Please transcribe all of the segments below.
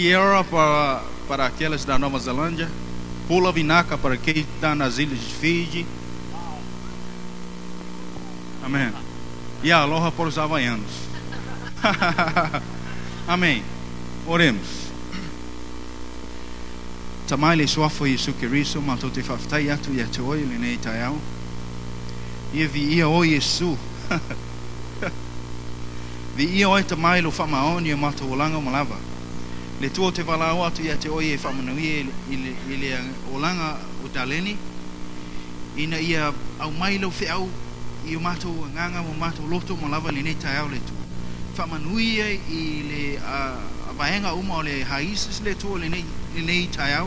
Kiera para, para aqueles da Nova Zelândia. Pula Vinaca para quem está nas ilhas de Fiji. Amém. E aloha para os havaianos. Amém. Oremos. Tamai le suafo Yesu Kiriso, mato te whaftai atu ia te oi le nei tai au. Ia vi ia o Yesu. vi ia oi lo whamaoni e mato olanga malava. le tua te valaau atu ia te o ia e faamanauia i le olaga o taleni ina ia aumai lau feʻau i o matou agaga ma matou loto ma lava lenei taeao le atua faamanui ia i le avaega uma o le haises le atua lenei taeao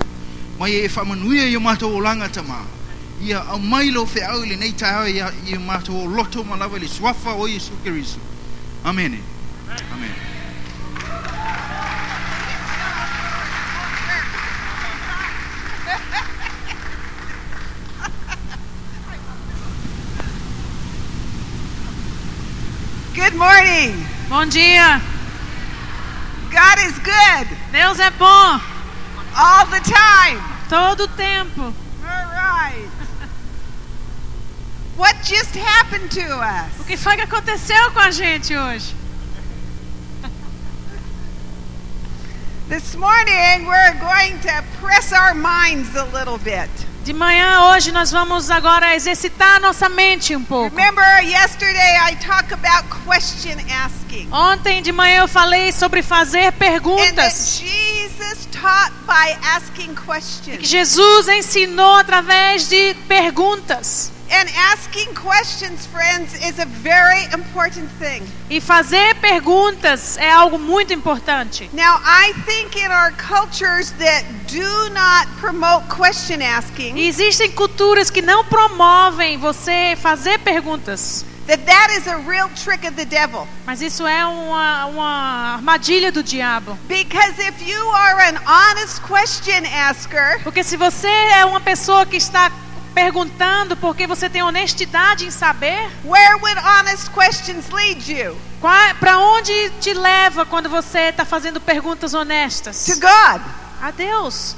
ma ia e faamanuia i o matou tamā. Ia aumai lau feʻau i lenei taeao ia i o matou o loto lava le suafa o iesu amene amen. Morning. Bom dia. God is good Deus é bom all the time. todo tempo. All right. What just happened to us? O que foi que aconteceu com a gente hoje? This morning we're going to press our minds a little bit. De manhã hoje nós vamos agora exercitar a nossa mente um pouco. Remember yesterday I talked about question asking. Ontem de manhã eu falei sobre fazer And perguntas. Jesus taught by asking E que questions. Jesus ensinou através de perguntas. And asking questions, friends, is a very important thing. E fazer perguntas é algo muito importante. Now, I think in our cultures that do not promote question asking, E existem culturas que não promovem você fazer perguntas. that that is a real trick of the devil. Mas isso é uma, uma armadilha do diabo. Because if you are an honest question asker, Porque se você é uma pessoa que está perguntando porque você tem honestidade em saber, where would honest questions lead you? para onde te leva quando você está fazendo perguntas To honestas? God. A Deus.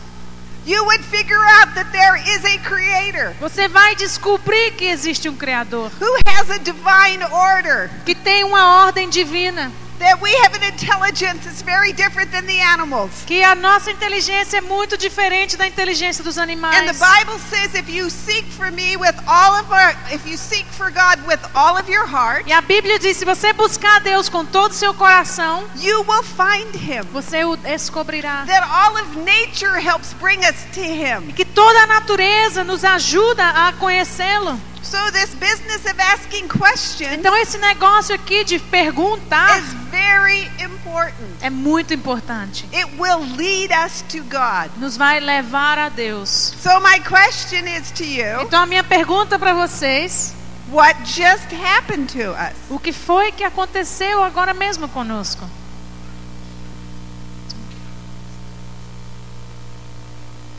You would figure out that there is a creator Você vai descobrir que existe um Criador, who has a divine order, que tem uma ordem divina, that we have an intelligence that's very different than the animals. que a nossa inteligência é muito diferente da inteligência dos And the animais. Bible says if you seek for me with all of our if you seek for God with all of your heart, E a Bíblia diz: se você buscar Deus com todo o seu coração, you will find him. você o descobrirá. That all of nature helps bring us to him. Que toda a natureza nos ajuda a conhecê-lo. So this business of asking questions Então esse negócio aqui de perguntar is very important. é muito importante. It will lead us to God. Nos vai levar a Deus. So my question is to you, Então a minha pergunta para vocês, what just happened to us? o que foi que aconteceu agora mesmo conosco? Did if you go back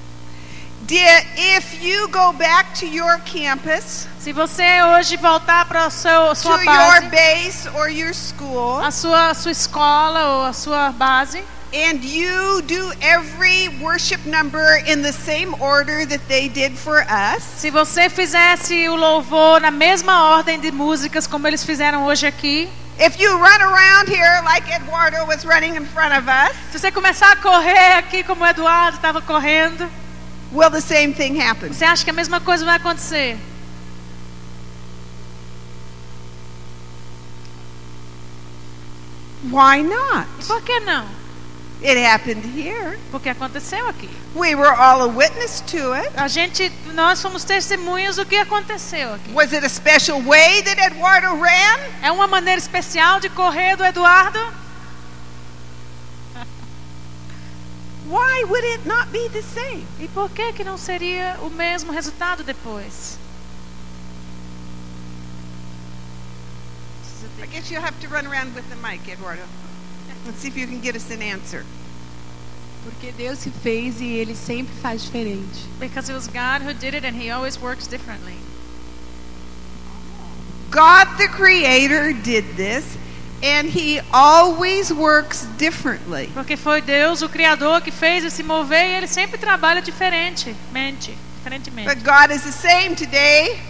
to your campus, Se você hoje voltar para sua, to sua your base, base or your school, a sua, sua escola ou a sua base, and you do every worship number in the same order that they did for us, se você fizesse o louvor na mesma ordem de músicas como eles fizeram hoje aqui, if you run around here like Eduardo was running in front of us, se você começar a correr aqui como Eduardo estava correndo, will the same thing happen? você acha que a mesma coisa vai acontecer? Why not? E por que não? It happened here. Porque aconteceu aqui. We were all a witness to it. A gente, nós somos testemunhas do que aconteceu aqui. Was it a special way that Eduardo ran? É uma maneira especial de correr do Eduardo? Why would it not be the same? E por que que não seria o mesmo resultado depois? I guess you'll have to run around with the mic, Eduardo. Let's see if you can get us an answer. Porque Deus se fez e ele sempre faz diferente. Because it was God who did it and he always works differently. God the Creator did this, And he always works differently. Porque foi Deus, o Criador, que fez esse mover e ele sempre trabalha diferentemente. Diferentemente. But God is the same today,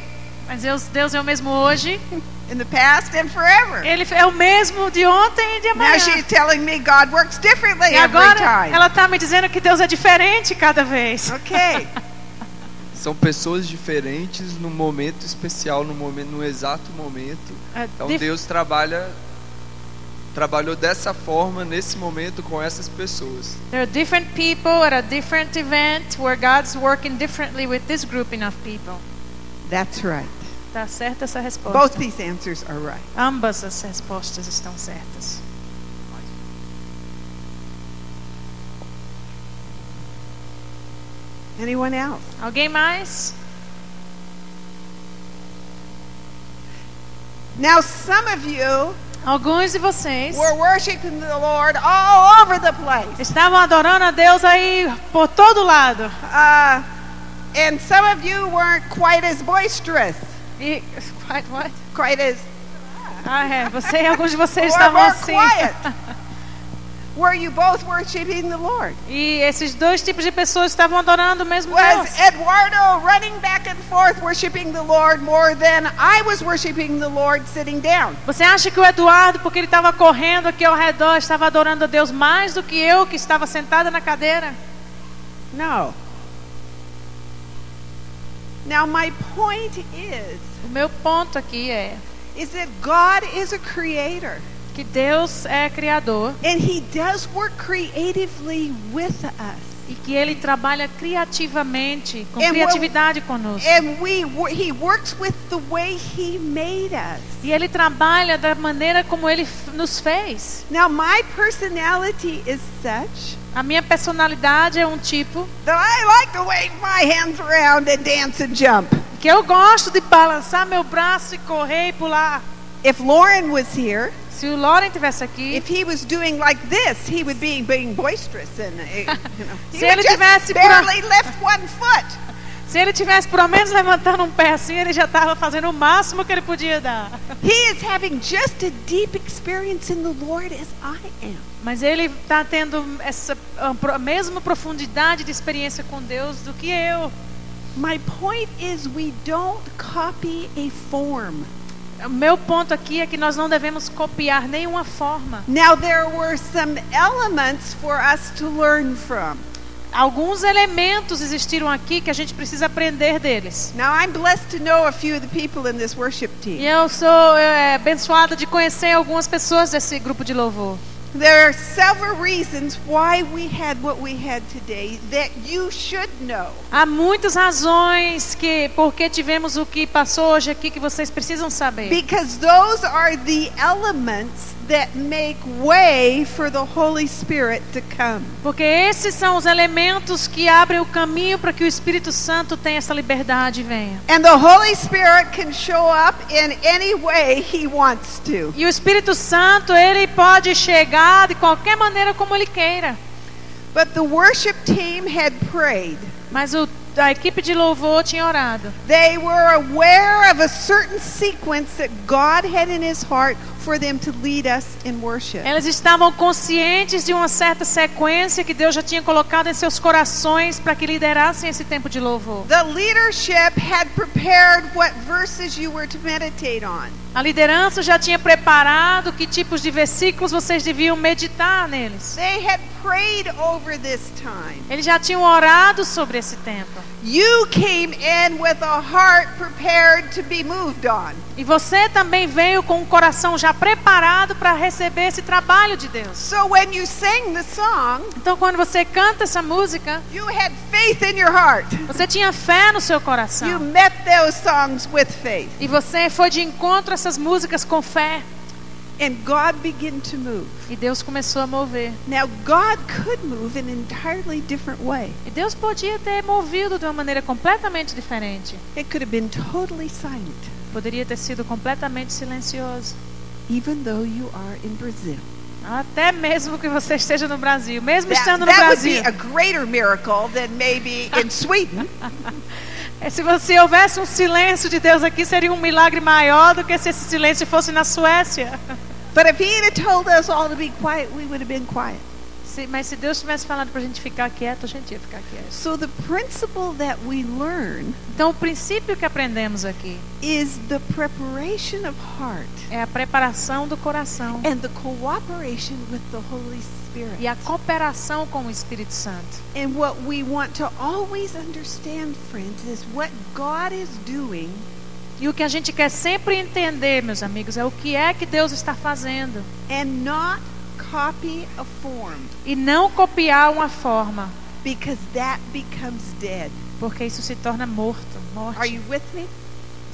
Mas Deus, Deus é o mesmo hoje. in the past, and forever. Ele é o mesmo de ontem e de Now amanhã. she's telling me God works differently E every agora time. ela está me dizendo que Deus é diferente cada vez. Okay. São pessoas diferentes no momento especial, no momento, no exato momento. É Então dif- Deus trabalha trabalhou dessa forma nesse momento com essas pessoas. There are different people at a different event where God's working differently with this grouping of people. That's right. Tá certa essa resposta. Both these answers are right. Ambas as respostas estão certas. Anyone else? Alguém mais? Now, some of you Alguns de vocês were worshiping the Lord all over the place. estavam adorando a Deus aí por todo lado. Uh, and some of you weren't quite as boisterous, E what, what? quite as Ah, é. Você alguns de vocês estavam assim. Were you both worshiping the Lord? E esses dois tipos de pessoas estavam adorando o mesmo Was Deus. Eduardo running back and forth worshiping the Lord more than I was worshiping the Lord sitting down? Você acha que o Eduardo, porque ele estava correndo aqui ao redor, estava adorando a Deus mais do que eu, que estava sentada na cadeira? No. Now, my point is, O meu ponto aqui é is that God is a creator. Que Deus é criador And he does work creatively with us. e que Ele trabalha criativamente, com É, criatividade conosco. And we he works with the way he made us. E Ele trabalha da maneira como Ele nos fez. Now my personality is such A minha personalidade é um tipo and and que eu gosto de balançar meu braço e correr e pular. If Lauren was here, Se o Lauren tivesse aqui, if he was doing like this, he would be being boisterous and uh, you know, he Se ele just tivesse por barely lift one foot. se ele tivesse pelo menos levantando um pé assim, ele já estava fazendo o máximo que ele podia dar. He is having just a deep experience in the Lord as I am. Mas ele está tendo essa a mesma profundidade de experiência com Deus do que eu. My point is, we don't copy a form. O meu ponto aqui é que nós não devemos copiar nenhuma forma. Now, there were some elements for us to learn from. Alguns elementos existiram aqui que a gente precisa aprender deles. Now, I'm blessed to know a few of the people in this worship E team. eu sou é, abençoada de conhecer algumas pessoas desse grupo de louvor. There are several reasons why we had what we had today that you should know. Há muitas razões que porque tivemos o que passou hoje aqui que vocês precisam saber. Because those are the elements that make way for the Holy Spirit to come. Porque esses são os elementos que abrem o caminho para que o Espírito Santo tenha essa liberdade e venha. And the Holy Spirit can show up in any way He wants to. E o Espírito Santo, ele pode chegar de qualquer maneira como ele queira. But the worship team had prayed. Mas o, a equipe de louvor tinha orado. They were aware of a certain sequence that God had in His heart for them to lead us in worship. Elas estavam conscientes de uma certa sequência que Deus já tinha colocado em seus corações para que liderassem esse tempo de louvor. The leadership had prepared what verses you were to meditate on. A liderança já tinha preparado que tipos de versículos vocês deviam meditar neles. They had prayed over this time. Eles já tinham orado sobre esse tempo. You came in with a heart prepared to be moved on. E você também veio com um coração já preparado para receber esse trabalho de Deus. So when you sang the song, Então, quando você canta essa música, you had faith in your heart. você tinha fé no seu You coração. met those songs with faith. E você foi de encontro a essas músicas com fé. And God began to move. E Deus começou a mover. Now, God could move in an entirely different way. E Deus podia ter movido de uma maneira completamente diferente. It could have been totally silent, Poderia ter sido completamente silencioso. even though you are in Brazil. Até mesmo que você esteja no Brasil. Mesmo That, estando no that would be Brasil. a greater miracle than maybe in Sweden. É, Se você houvesse um silêncio de Deus aqui, seria um milagre maior do que se esse silêncio fosse na Suécia. But if He had told us all to be quiet, we would have been quiet. Se- mas se Deus tivesse falado pra gente ficar quieto, a gente ia ficar quieto. So the principle that we learn Então, o princípio que aprendemos aqui is the preparation of heart é a preparação do coração and the cooperation with the Holy Spirit. E a cooperação com o Espírito Santo. And what we want to always understand, friends, is what God is doing E o que a gente quer sempre entender, meus amigos, é o que é que Deus está fazendo and not copy a form e não copiar uma forma, because that becomes dead. porque isso se torna morto, morte. Are you with me?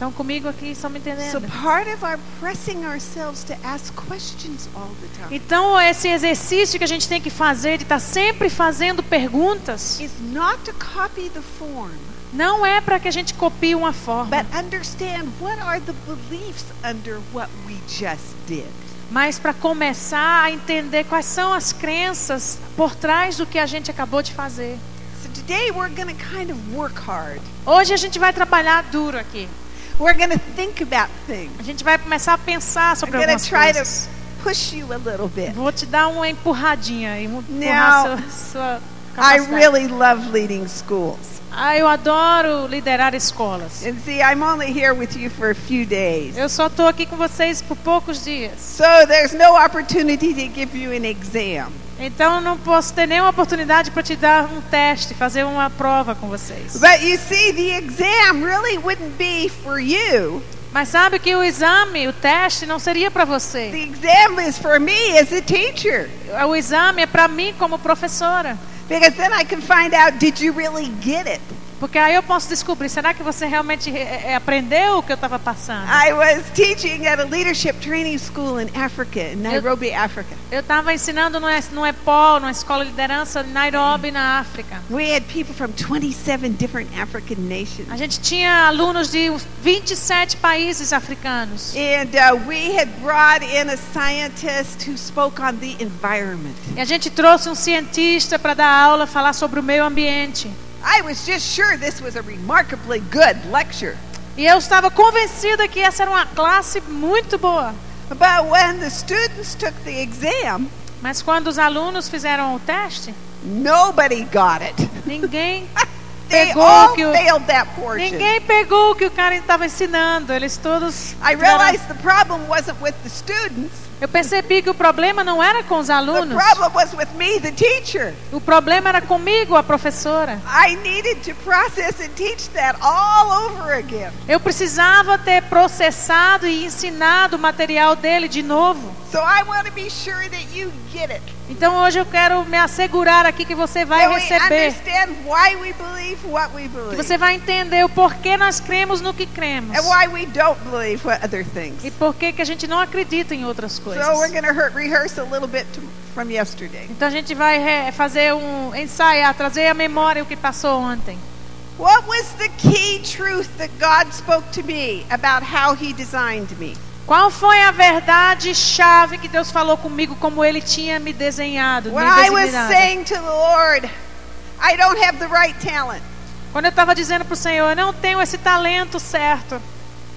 Estão comigo aqui, estão me So entendendo? part of our pressing ourselves to ask questions all the time Então, esse exercício que a gente tem que fazer de estar sempre fazendo perguntas, is not to copy the form, não é para que a gente copie uma forma, but understand what are the beliefs under what we just did. mas para começar a entender quais são as crenças por trás do que a gente acabou de fazer. So today we're going to kind of work hard. Hoje a gente vai trabalhar duro aqui. We're to think about things. A gente vai começar a pensar I'm sobre to algumas try coisas. to push you a little bit. Vou te dar uma empurradinha e empurrar Now, sua, sua I really love leading schools. Ah, eu adoro liderar escolas. And see, I'm only here with you for a few days. Eu só estou aqui com vocês por poucos dias. So there's no opportunity to give you an exam. Então eu não posso ter nenhuma oportunidade para te dar um teste, fazer uma prova com vocês. But you see, the exam really wouldn't be for you. Mas sabe que o exame, o teste, não seria para você. The exam is for me as a teacher. O exame é para mim como professora. Because then I can find out did you really get it? Porque aí eu posso descobrir, será que você realmente eh, eh, aprendeu o que eu estava passando? I was teaching at a leadership training school in Africa, in Nairobi, Africa. Eu estava ensinando no, no EPOL, numa escola de liderança em Nairobi, na África. We had people from 27 different African A nations. gente tinha alunos de uns 27 países africanos. And uh, we had brought in a scientist who spoke on the environment. E a gente trouxe um cientista para dar aula, falar sobre o meio ambiente. I was just sure this was a remarkably good lecture. E eu estava convencida que essa era uma classe muito boa. But when the students took the exam, Mas quando os alunos fizeram o teste, nobody got it. ninguém pegou que o, ninguém pegou o que o cara estava ensinando. Eles todos. I realized the problem wasn't with the students. Eu percebi que o problema não era com os The alunos. problem was with me, the teacher. O problema era comigo, a professora. Eu precisava ter processado e ensinado o material dele de novo. So I want to be sure that you get it. Então hoje eu quero me assegurar aqui que você vai receber, que você vai entender o porquê nós cremos no que cremos e porquê que a gente não acredita em outras So coisas. we're going to rehearse a little bit to, from yesterday. Então a gente vai fazer um ensaiar, trazer à memória o que passou ontem. What was the key truth that God spoke to me about how he designed me? Qual foi a verdade chave que Deus falou comigo como ele tinha me desenhado, me I was saying to the Lord, I don't have the right talent. Quando eu estava dizendo para o Senhor, eu não tenho esse talento certo,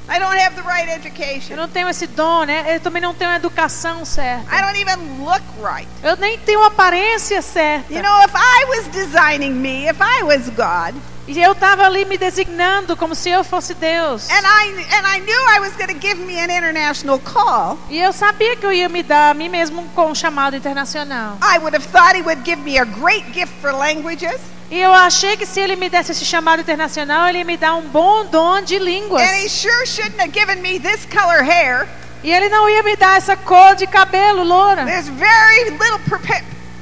I don't have the right eu education. não tenho esse dom, né? Eu também não tenho a educação certa. I don't even look right. Eu nem tenho a aparência certa. You know, if I was designing me, if I was God, E eu estava ali me designando como se eu fosse Deus. and I and I knew I was going to give me an international call, E eu sabia que eu ia me dar a mim mesmo com um chamado internacional. I would have thought he would give me a great gift for languages, E eu achei que se ele me desse esse chamado internacional, ele ia me dar um bom dom de línguas. and he sure shouldn't have given me this color hair. E ele não ia me dar essa cor de cabelo loura. There's very little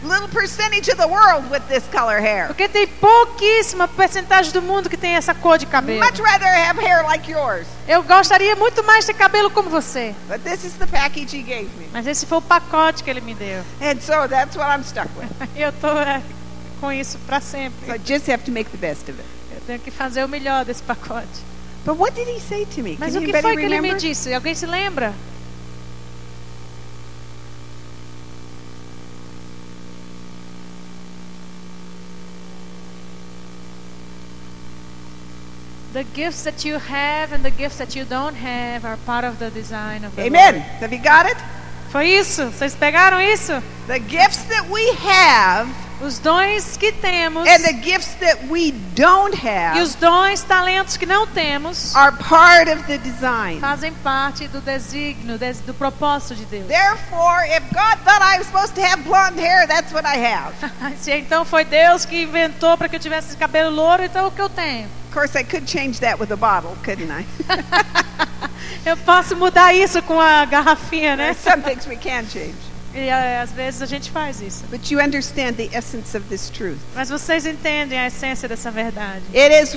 little percentage of the world with this color hair. Porque tem pouquíssima percentagem do mundo que tem essa cor de cabelo. Much rather have hair like yours. Eu gostaria muito mais de ter cabelo como você. But this is the package he gave me. Mas esse foi o pacote que ele me deu. And so that's what I'm stuck with. Eu tô é, com isso para sempre. So I just have to make the best of it. Eu tenho que fazer o melhor desse pacote. But what did he say to me? Mas Can o que foi que ele me remember? disse? Alguém se lembra? The gifts that you have and the gifts that you don't have are part of the design of the Amen. Lord. Have you got it? Foi isso? Vocês pegaram isso? The gifts that we have Os dons que temos and the gifts that we don't e have os dons, talentos que não temos are part of the design. fazem parte do desígnio, des- do propósito de Deus. Therefore, if God thought I was supposed to have blonde hair, that's what I have. Se então foi Deus que inventou para que eu tivesse esse cabelo louro, então é o que eu tenho. Of course, I could change that with a bottle, couldn't I? Eu posso mudar isso com a garrafinha, né? Some things we can change. E eh, às vezes a gente faz isso. But you understand the essence of this truth. Mas vocês entendem a essência dessa verdade. It is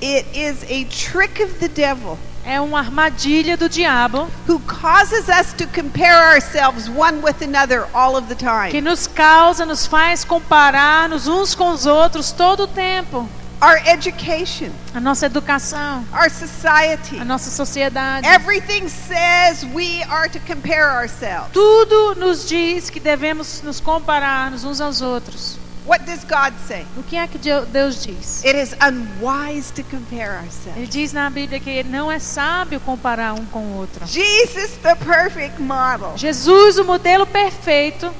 it is a trick of the devil É uma armadilha do diabo who causes us to compare ourselves one with another all of the que time. nos causa, nos faz comparar nos uns com os outros todo o tempo. Our education, A nossa educação, our society, a nossa sociedade. everything says we are to compare ourselves. Tudo nos diz que devemos nos comparar uns aos outros. What does God say? O que é que Deu- Deus diz? It is unwise to compare ourselves. Ele diz na Bíblia que não é sábio comparar um com o outro. Jesus, the perfect model, Jesus, o modelo perfeito,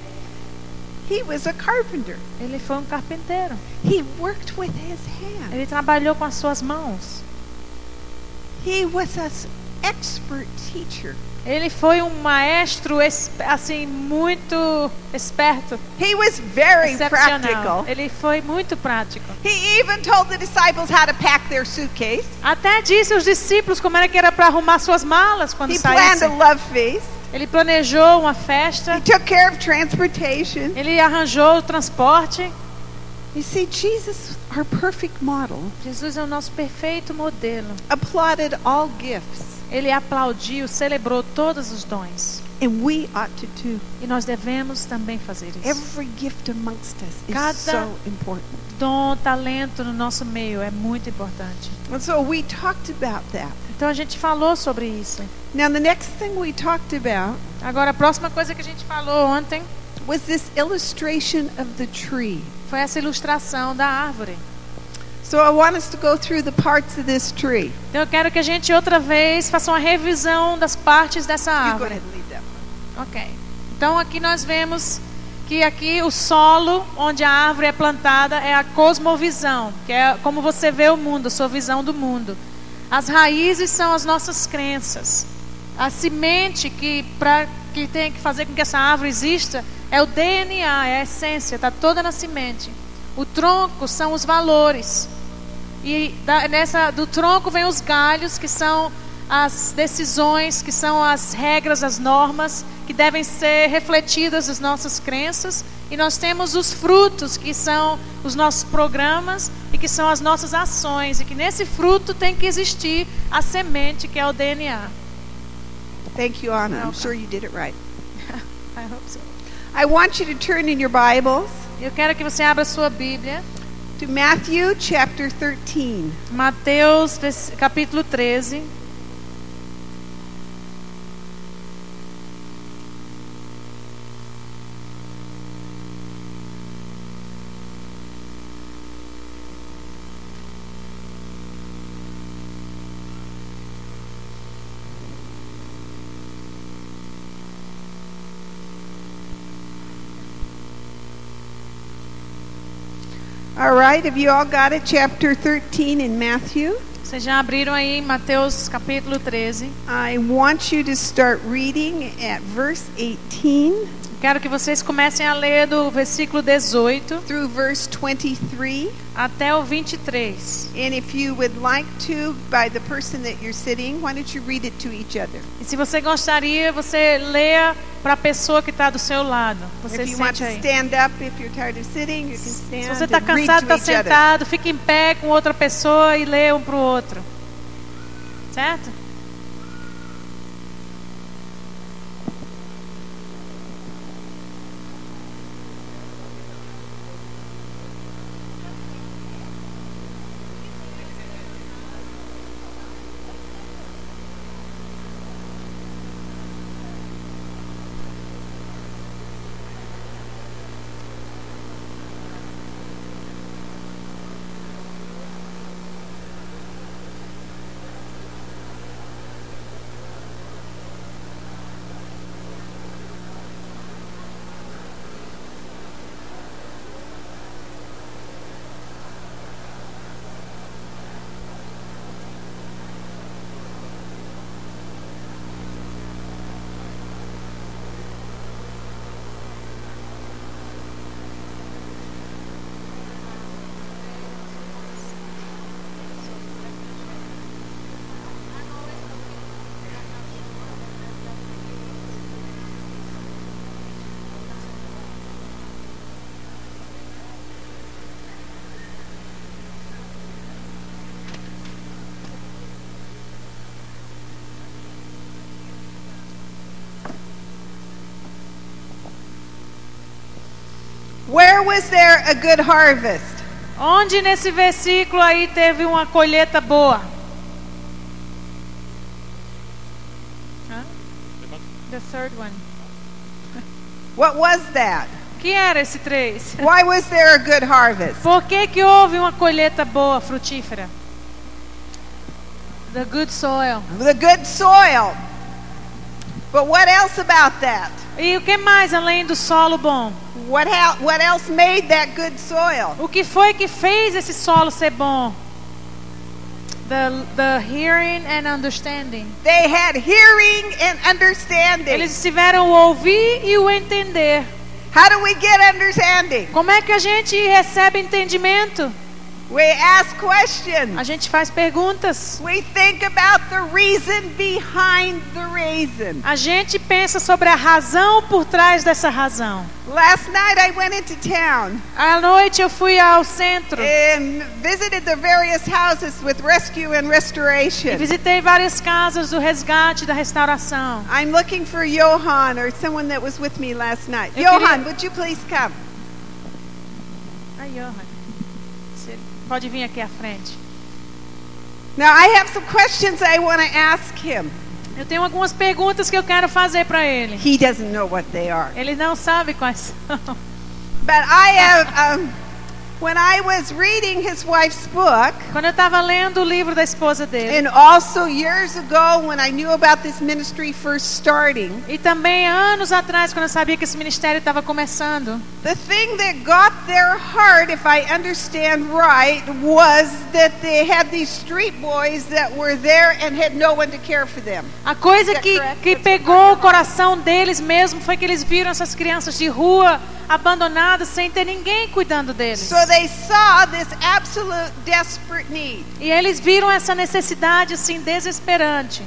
he was a carpenter. ele foi um carpinteiro. He worked with his hands. Ele trabalhou com as suas mãos. He was an expert teacher. Ele foi um maestro es- assim muito esperto, He was very practical. Ele foi muito prático. He even told the disciples how to pack their suitcase. Até disse aos discípulos como era que era para arrumar suas malas quando He planned a saíssem. love feast. Ele planejou uma He festa. took care of transportation. Ele arranjou o transporte. You see, Jesus, our perfect model, Jesus é o nosso perfeito modelo. applauded all gifts, Ele aplaudiu, celebrou todos os dons. And we ought to too. E nós devemos também fazer isso. Every gift amongst us is Cada- so important. Dom, talento no nosso meio é muito importante. And so we talked about that. Então a gente falou sobre isso. Now, the next thing we talked about Agora a próxima coisa que a gente falou ontem was this illustration of the tree. foi essa ilustração da árvore. So I want us to go through the parts of this tree. Então eu quero que a gente outra vez faça uma revisão das partes dessa árvore. Ok. Então aqui nós vemos que aqui o solo onde a árvore é plantada é a cosmovisão, que é como você vê o mundo, a sua visão do mundo. As raízes são as nossas crenças. A semente que para que tem que fazer com que essa árvore exista é o DNA, é a essência, está toda na semente. O tronco são os valores. E da- nessa do tronco vem os galhos, que são as decisões, que são as regras, as normas que devem ser refletidas nas nossas crenças. E nós temos os frutos, que são os nossos programas e que são as nossas ações. E que nesse fruto tem que existir a semente, que é o DNA. Thank you, Anna. I'm sure you did it right. I hope so. I want you to turn in your Bibles Eu quero que você abra sua Bíblia, to Matthew chapter 13. Mateus capítulo 13. All right, have you all got it? Chapter 13 in Matthew. Vocês já abriram aí Mateus capítulo 13. I want you to start reading at verse 18 Quero que vocês comecem a ler do versículo 18 through verse 23. até o 23. And if you would like to, by the person that you're sitting, why don't you read it to each other? E se você gostaria, você leia para a pessoa que está do seu lado. Você if you want sente to aí. stand up, if you're tired of sitting, you can Se stand você está cansado, está sentado, fique em pé com outra pessoa e lê um para o outro. Certo? Where was there a good harvest? Onde nesse versículo aí teve uma colheita boa? The third one. What was that? Que era esse três? Why was there a good harvest? Por que, que houve uma colheita boa, frutífera? The good soil. The good soil. But what else about that? E o que mais além do solo bom? What, ha- what else made that good soil? O que foi que fez esse solo ser bom? The, the hearing and understanding. They had hearing and understanding. Eles tiveram o ouvir e o entender. How do we get understanding? Como é que a gente recebe entendimento? We ask questions. A gente faz perguntas. We think about the reason behind the reason. A gente pensa sobre a razão por trás dessa razão. Last night I went into town À noite eu fui ao centro and visited the various houses with rescue and e restoration. visitei várias casas do resgate e da restauração. I'm looking for Johan or someone that was with me last night. Eu queria- Johan, would you please come? Johan, pode vir aqui à frente. Now I have some questions I want to ask him. Eu tenho algumas perguntas que eu quero fazer para ele. He doesn't know what they are. Ele não sabe quais são. But I have, um, when I was reading his wife's book, Quando eu estava lendo o livro da esposa dele, and also years ago when I knew about this ministry first starting, e também anos atrás, quando eu sabia que esse ministério estava começando, the thing that got their heart, if I understand right, was that they had these street boys that were there and had no one to care for them. a coisa que, correct? que pegou o coração deles mesmo foi que eles viram essas crianças de rua abandonadas sem ter ninguém cuidando deles. So they saw this absolute desperate need. E eles viram essa necessidade assim desesperante.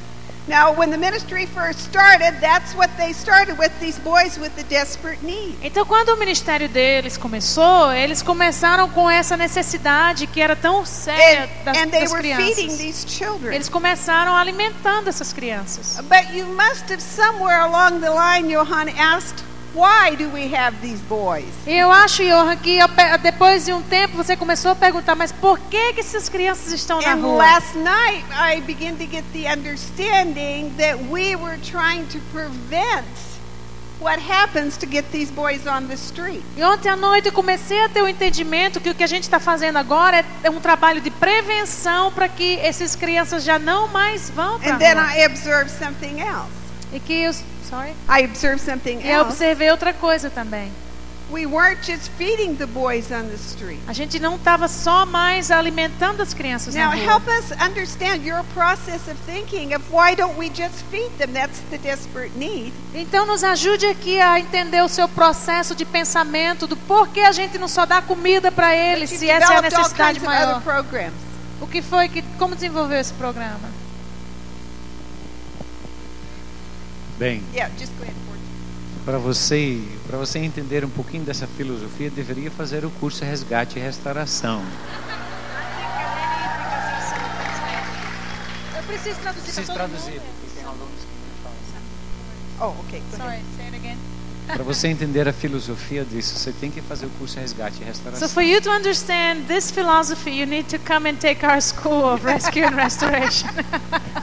Now, when the ministry first started, that's what they started with these boys with the desperate need. Então, quando o ministério deles começou, eles começaram com essa necessidade que era tão séria And, das, and they das were feeding crianças. these children. Eles começaram alimentando essas crianças. But you must have somewhere along the line, Johan, asked, why do we have these boys? Eu acho, Johan, que depois de um tempo você começou a perguntar, mas por que, que essas crianças estão na And rua? last night, I began to get the understanding that we were trying to prevent what happens to get these boys on the street. E ontem à noite eu comecei a ter o entendimento que o que a gente está fazendo agora é, um trabalho de prevenção para que essas crianças já não mais vão para And then rua. I observed something else. E que sorry? I observed something E eu else. observei outra coisa também. We weren't just feeding the boys on the street. A gente não estava só mais alimentando as crianças Now, na rua. help us understand your process of thinking of why don't we just feed them? That's the desperate need. Então nos ajude aqui a entender o seu processo de pensamento do porquê a gente não só dá comida para eles, se essa é a necessidade maior. O que foi que como desenvolveu esse programa? Bem, Yeah, just go ahead. Ford. para você, para você entender um pouquinho dessa filosofia, deveria fazer o curso Resgate e Restauração. Eu preciso traduzir Preciso traduzir, porque tem alunos que não falam. Oh, ahead. Sorry, say it again. Para você entender a filosofia disso, você tem que fazer o curso Resgate e Restauração. So for you to understand this philosophy, you need to come and take our school of rescue and restoration.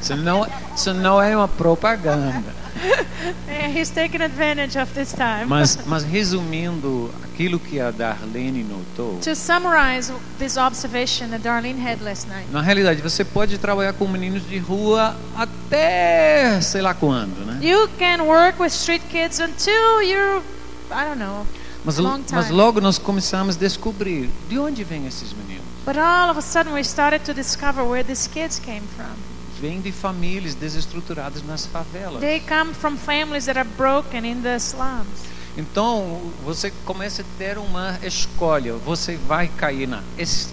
Isso não, isso não é uma propaganda. He's taking advantage of this time. Mas, mas resumindo aquilo que a Darlene notou, to summarize this observation that Darlene had last night. na realidade você pode trabalhar com meninos de rua até sei lá quando, né? You can work with street kids until you're, I don't know, Mas, mas logo nós começamos a descobrir de onde vêm esses meninos. but all of a sudden we started to discover where these kids came from. Vêm de famílias desestruturadas nas favelas. They come from families that are broken in the slums. Então você começa a ter uma escolha. Você vai cair na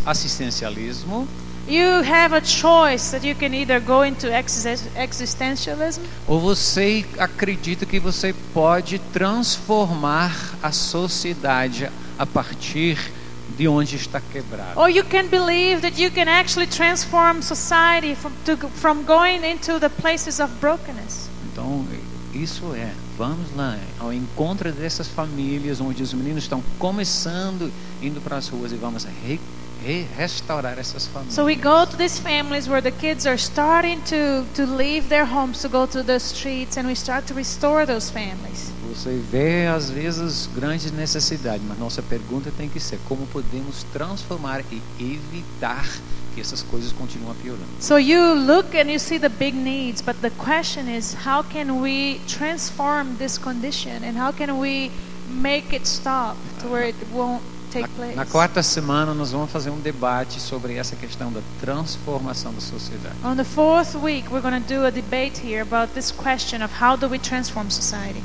assistencialismo You have a choice that you can either go into exis- existentialism ou você acredita que você pode transformar a sociedade a partir de onde está quebrado. or you can believe that you can actually transform society from, to, from going into the places of brokenness. Então Isso é, vamos lá ao encontro dessas famílias onde os meninos estão começando indo para as ruas e vamos re, re, restaurar essas famílias. So we go to these families where the kids are starting to, to leave their homes to go to the streets, and we start to restore those families. Você vê às vezes grandes necessidades, mas nossa pergunta tem que ser como podemos transformar e evitar que essas coisas continuem piorando. So you look and you see the big needs, but the question is how can we transform this condition and how can we make it stop to where it won't take place? Na quarta semana nós vamos fazer um debate sobre essa questão da transformação da sociedade. On the fourth week, we're going to do a debate here about this question of how do we transform society.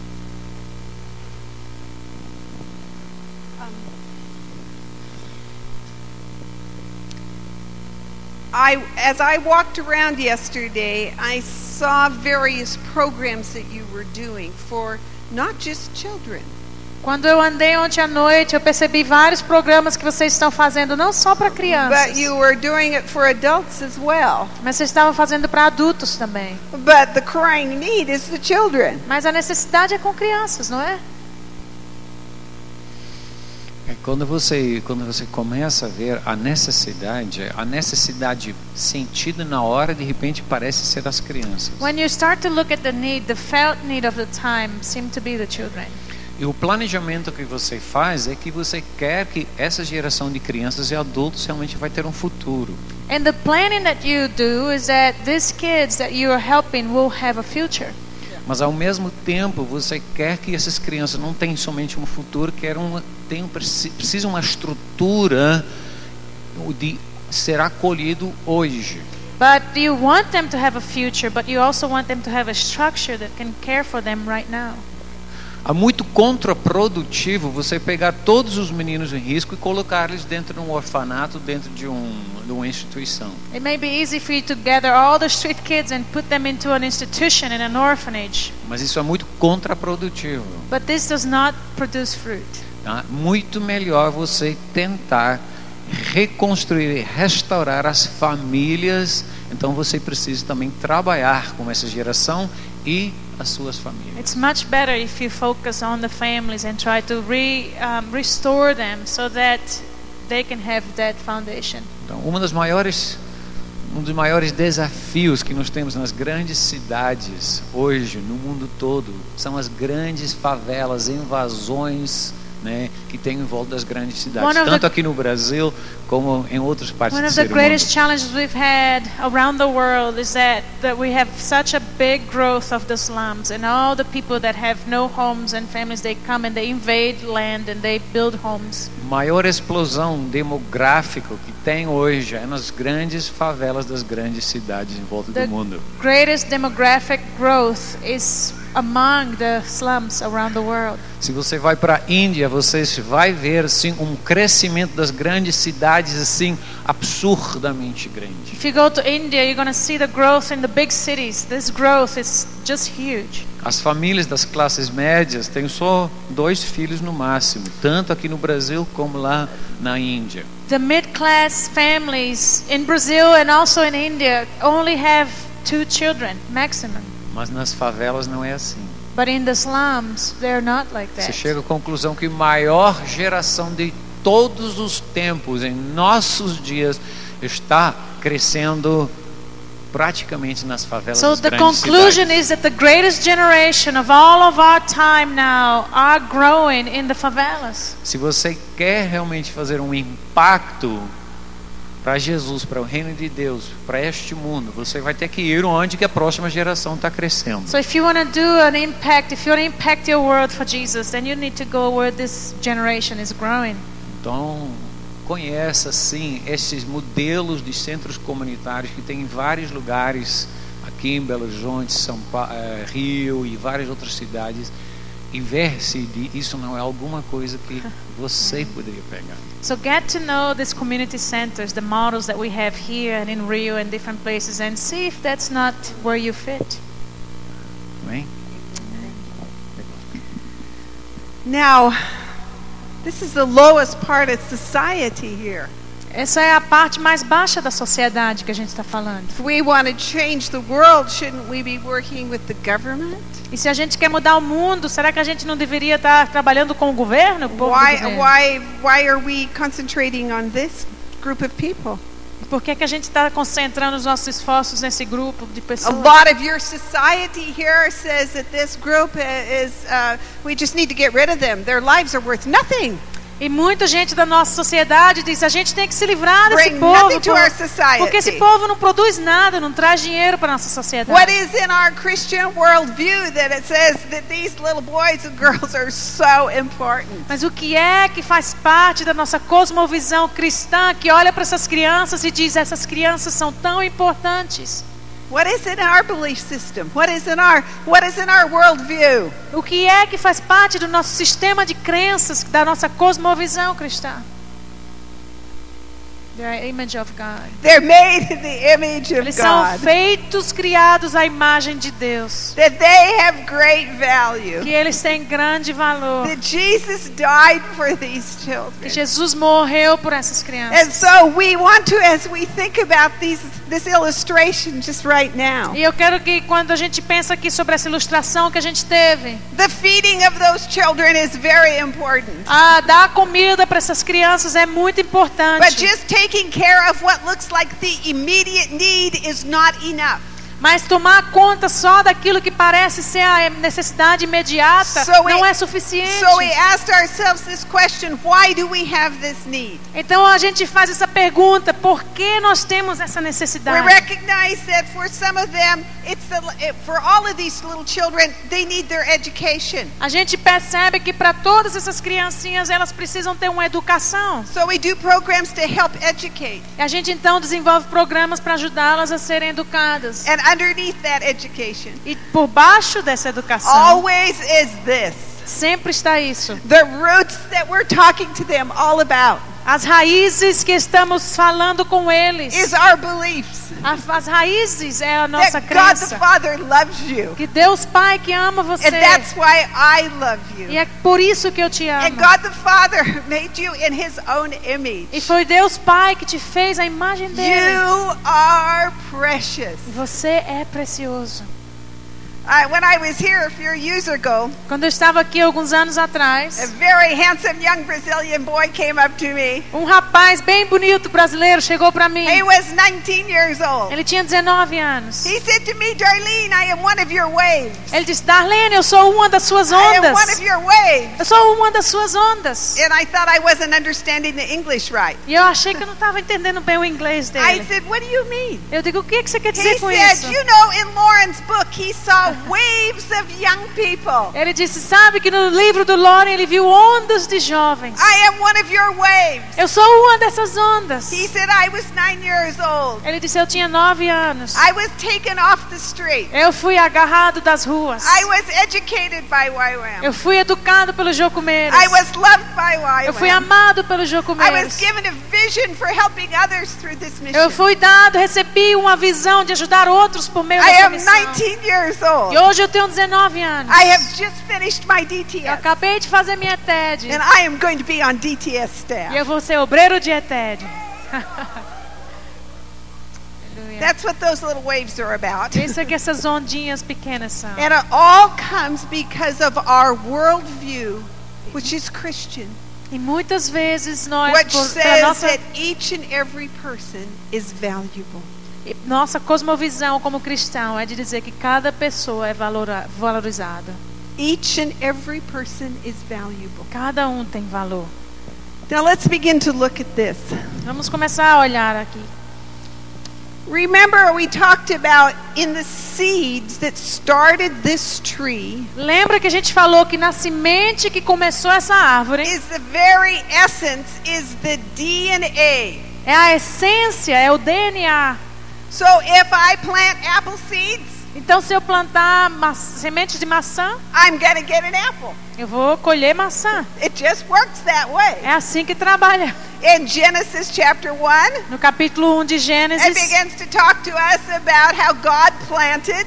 I, as I walked around yesterday, I saw various programs that you were doing for not just children. Quando eu andei ontem à noite, eu percebi vários programas que vocês estão fazendo, não só para crianças, But you were doing it for adults as well. mas vocês estavam fazendo para adultos também. But the crying need is the children. Mas a necessidade é com crianças, não é? É quando você quando você começa a ver a necessidade, a necessidade sentida na hora de repente parece ser das crianças. When you start to look at the need, the felt need of the time seem to be the children. E o planejamento que você faz é que você quer que essa geração de crianças e adultos realmente vai ter um futuro. And the planning that you do is that these kids that you are helping will have a future. Mas ao mesmo tempo você quer que essas crianças não tenham somente um futuro, querem uma, tenham, preci- precisam uma estrutura de ser acolhido hoje. But you want them to have a future, but you also want them to have a structure that can care for them right now. É muito contraprodutivo você pegar todos os meninos em risco e colocá-los dentro de um orfanato, dentro de, um, de uma instituição. It may be easy for you to gather all the street kids and put them into an institution in an orphanage, Mas isso é muito contraprodutivo. but this does not produce fruit. Tá? Muito melhor você tentar reconstruir e restaurar as famílias. Então você precisa também trabalhar com essa geração e as suas famílias. It's much better if you focus on the families and try to re, um, restore them so that they can have that foundation. Então, uma das maiores um dos maiores desafios que nós temos nas grandes cidades hoje, no mundo todo, são as grandes favelas, invasões, né, que tem em volta das grandes cidades, One tanto the- aqui no Brasil como em outras partes One do of the greatest mundo. challenges we've had around the world is that, that we have such a big growth of the slums and all the people that have no homes and families they come and they invade land and they build homes. maior explosão demográfica que tem hoje é nas grandes favelas das grandes cidades em volta The do mundo. greatest demographic growth is among the slums around the world. Se você vai para a Índia, você vai ver assim um crescimento das grandes cidades assim absurdamente grande. If you go to India, you're going to see the growth in the big cities. This growth is just huge. As famílias das classes médias têm só dois filhos no máximo, tanto aqui no Brasil como lá na Índia. The mid-class families in Brazil and also in India only have two children maximum. Mas nas favelas não é assim. But in the slums, they're not like Você that. chega à conclusão que a maior geração de todos os tempos, em nossos dias, está crescendo praticamente nas favelas So the conclusion cidades. is that the greatest generation of all of our time now are growing in the favelas. Se você quer realmente fazer um impacto para Jesus, para o reino de Deus, para este mundo, você vai ter que ir onde que a próxima geração está crescendo. So if you want to do an impact, if you want to impact your world for Jesus, then you need to go where this generation is growing. Então, conheça sim esses modelos de centros comunitários que tem em vários lugares aqui em Belo Horizonte, São Paulo, Rio e várias outras cidades e ver de- isso não é alguma coisa que você poderia pegar. So get to know these community centers, the models that we have here and in Rio and different places, and see if that's not where you fit. Amém? Now, this is the lowest part of society here. Essa é a parte mais baixa da sociedade que a gente está falando. If we want to change the world, shouldn't we be working with the government? E se a gente quer mudar o mundo, será que a gente não deveria estar trabalhando com o governo? O Why, governo? why, why are we concentrating on this group of people? Por que, que a gente está concentrando os nossos esforços nesse grupo de A pessoas? lot of your society here says that this group is, uh, we just need to get rid of them. Their lives are worth nothing. E muita gente da nossa sociedade diz a gente tem que se livrar desse Bring povo. por-. Porque esse povo não produz nada, não traz dinheiro para nossa sociedade. What is in our Christian worldview that it says that these little boys and girls are so important? Mas o que é que faz parte da nossa cosmovisão cristã que olha para essas crianças e diz essas crianças são tão importantes? What is in our belief system? What is in our what is in our worldview? O que é que faz parte do nosso sistema de crenças, da nossa cosmovisão cristã? The image of God. They're made in the image of Eles são God. feitos, criados à imagem de Deus. That they have great value. Que eles têm grande valor. That Jesus died for these Que children. Jesus morreu por essas And crianças. so we want to, as we think about these, this illustration just right now, E eu quero que quando a gente pensa aqui sobre essa ilustração que a gente teve, the feeding of those children is very important. a dar comida para essas crianças é muito But importante. just taking care of what looks like the immediate need is not enough. Mas tomar conta só daquilo que parece ser a necessidade imediata So não we- é suficiente. So we question we? Então a gente faz essa pergunta: por que nós temos essa We necessidade? recognize that for some of them, it's the, for all of these little children, they need their education. A gente percebe que para todas essas criancinhas elas precisam ter uma educação. So we do programs to help educate. E a gente então desenvolve programas para ajudá-las a serem educadas. And underneath that education, E por baixo dessa educação always is this. sempre está isso. the roots that we're talking to them all about As raízes que estamos falando com eles. is our beliefs As raízes é a nossa that God the crença. Father loves you. Que Deus Pai que ama você. And that's why I love E you. é por isso que eu te And amo. God the Father made you in His own E image. foi Deus Pai que te fez a imagem dele. You are precious. E você é precioso. I, when I was here a few years ago, Quando eu estava aqui alguns anos a atrás, very handsome young Brazilian boy came up to me. um rapaz bem bonito brasileiro chegou para mim. He was 19 years old. Ele tinha 19 anos. He said to me, Darlene, I am one of your waves. Ele disse: Darlene, eu sou uma das suas I am one ondas. of your waves. Eu sou uma das suas ondas. And I thought I wasn't understanding the English right. E eu achei que eu não estava entendendo bem o inglês I dele. said, What do you mean? Eu digo: o que, que você quer He dizer com said, isso? You know, in Lauren's book, he saw waves of young people. Ele disse: sabe que no livro do Loren ele viu ondas de jovens. I am one of your waves. Eu sou uma dessas ondas. He said, I was nine years old. Ele disse: eu tinha nove anos. I was taken off the street. Eu fui agarrado das ruas. I was educated by YWAM. Eu fui educado pelos jocumeiros. I was loved by Eu fui amado was jocumeiros. given a vision for helping others through this Eu fui dado, recebi uma visão de ajudar outros por meio I dessa missão. 19 years old. E hoje eu tenho 19 anos. I have just finished my Eu DTS. acabei de fazer minha TED. And I am going to be on DTS E staff. eu vou ser obreiro de ETED. That's what those little waves are about. Isso é que essas ondinhas pequenas são. And it all comes because of our worldview, which is Christian, E muitas vezes nós, which por, says nossa, that each and every person is valuable. Nossa cosmovisão como cristão é de dizer que cada pessoa é valorizada. Each and every person is valuable. Cada um tem valor. Now let's begin to look at this. Vamos começar a olhar aqui. Remember, we talked about in the seeds that started this tree Lembra que a gente falou que na semente que começou essa árvore is the very essence, is the DNA. é a essência, é o DNA. So if I plant apple seeds, Então, se eu plantar sementes de maçã, I'm to get an apple. eu vou colher maçã. It just works that way. É assim que trabalha. In Genesis chapter 1, No capítulo 1 de it Gênesis, begins to talk to us about how God planted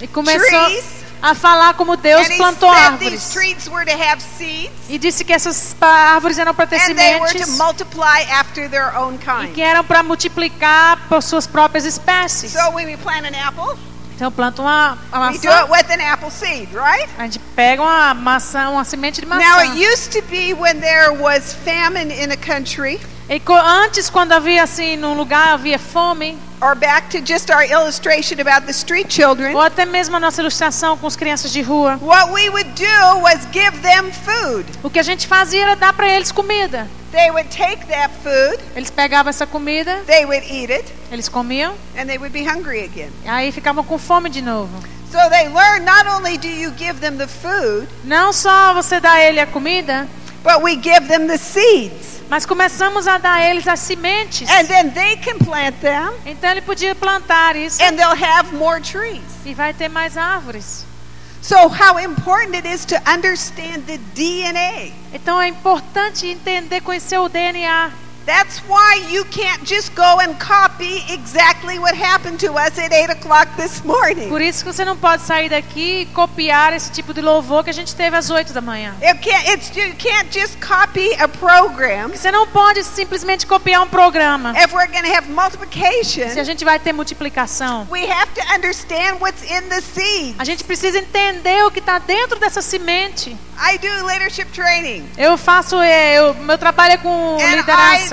e começou, trees a falar como Deus and plantou árvores. seeds E disse que essas árvores eram para ter sementes multiply after their own e kind. que eram para multiplicar por suas próprias espécies. So when we plant an apple, Então planta uma, uma we do maçã, it with an apple seed, right? a gente pega uma maçã, uma semente de Now maçã. it used to be when there was famine in a country, E antes, quando havia assim, num lugar havia fome, or back to just our illustration about the street children, ou até mesmo a nossa ilustração com as crianças de rua, what we would do was give them food. o que a gente fazia era dar para eles comida. They would take that food, Eles pegavam essa comida, they would eat it, eles comiam, and they would be hungry again. aí ficavam com fome de novo. So they learn not only do you give them the food, Não só você dá a ele a comida, but we give them the seeds. Mas começamos a dar a eles as sementes. And then they can plant them, Então ele podia plantar isso and they'll have more trees. e vai ter mais árvores. So, how important it is to understand the DNA. Então é importante entender, conhecer o DNA. That's why you can't just go and copy exactly what happened to us at 8 o'clock this morning. Por isso que você não pode sair daqui e copiar esse tipo de louvor que a gente teve às 8 da manhã. It can't, it's, you can't just copy a program Você não pode simplesmente copiar um programa. if we're going to have multiplication. Se a gente vai ter multiplicação. We have to understand what's in the seed. A gente precisa entender o que está dentro dessa semente. I do leadership training, Eu faço, é, eu, meu trabalho é com liderança.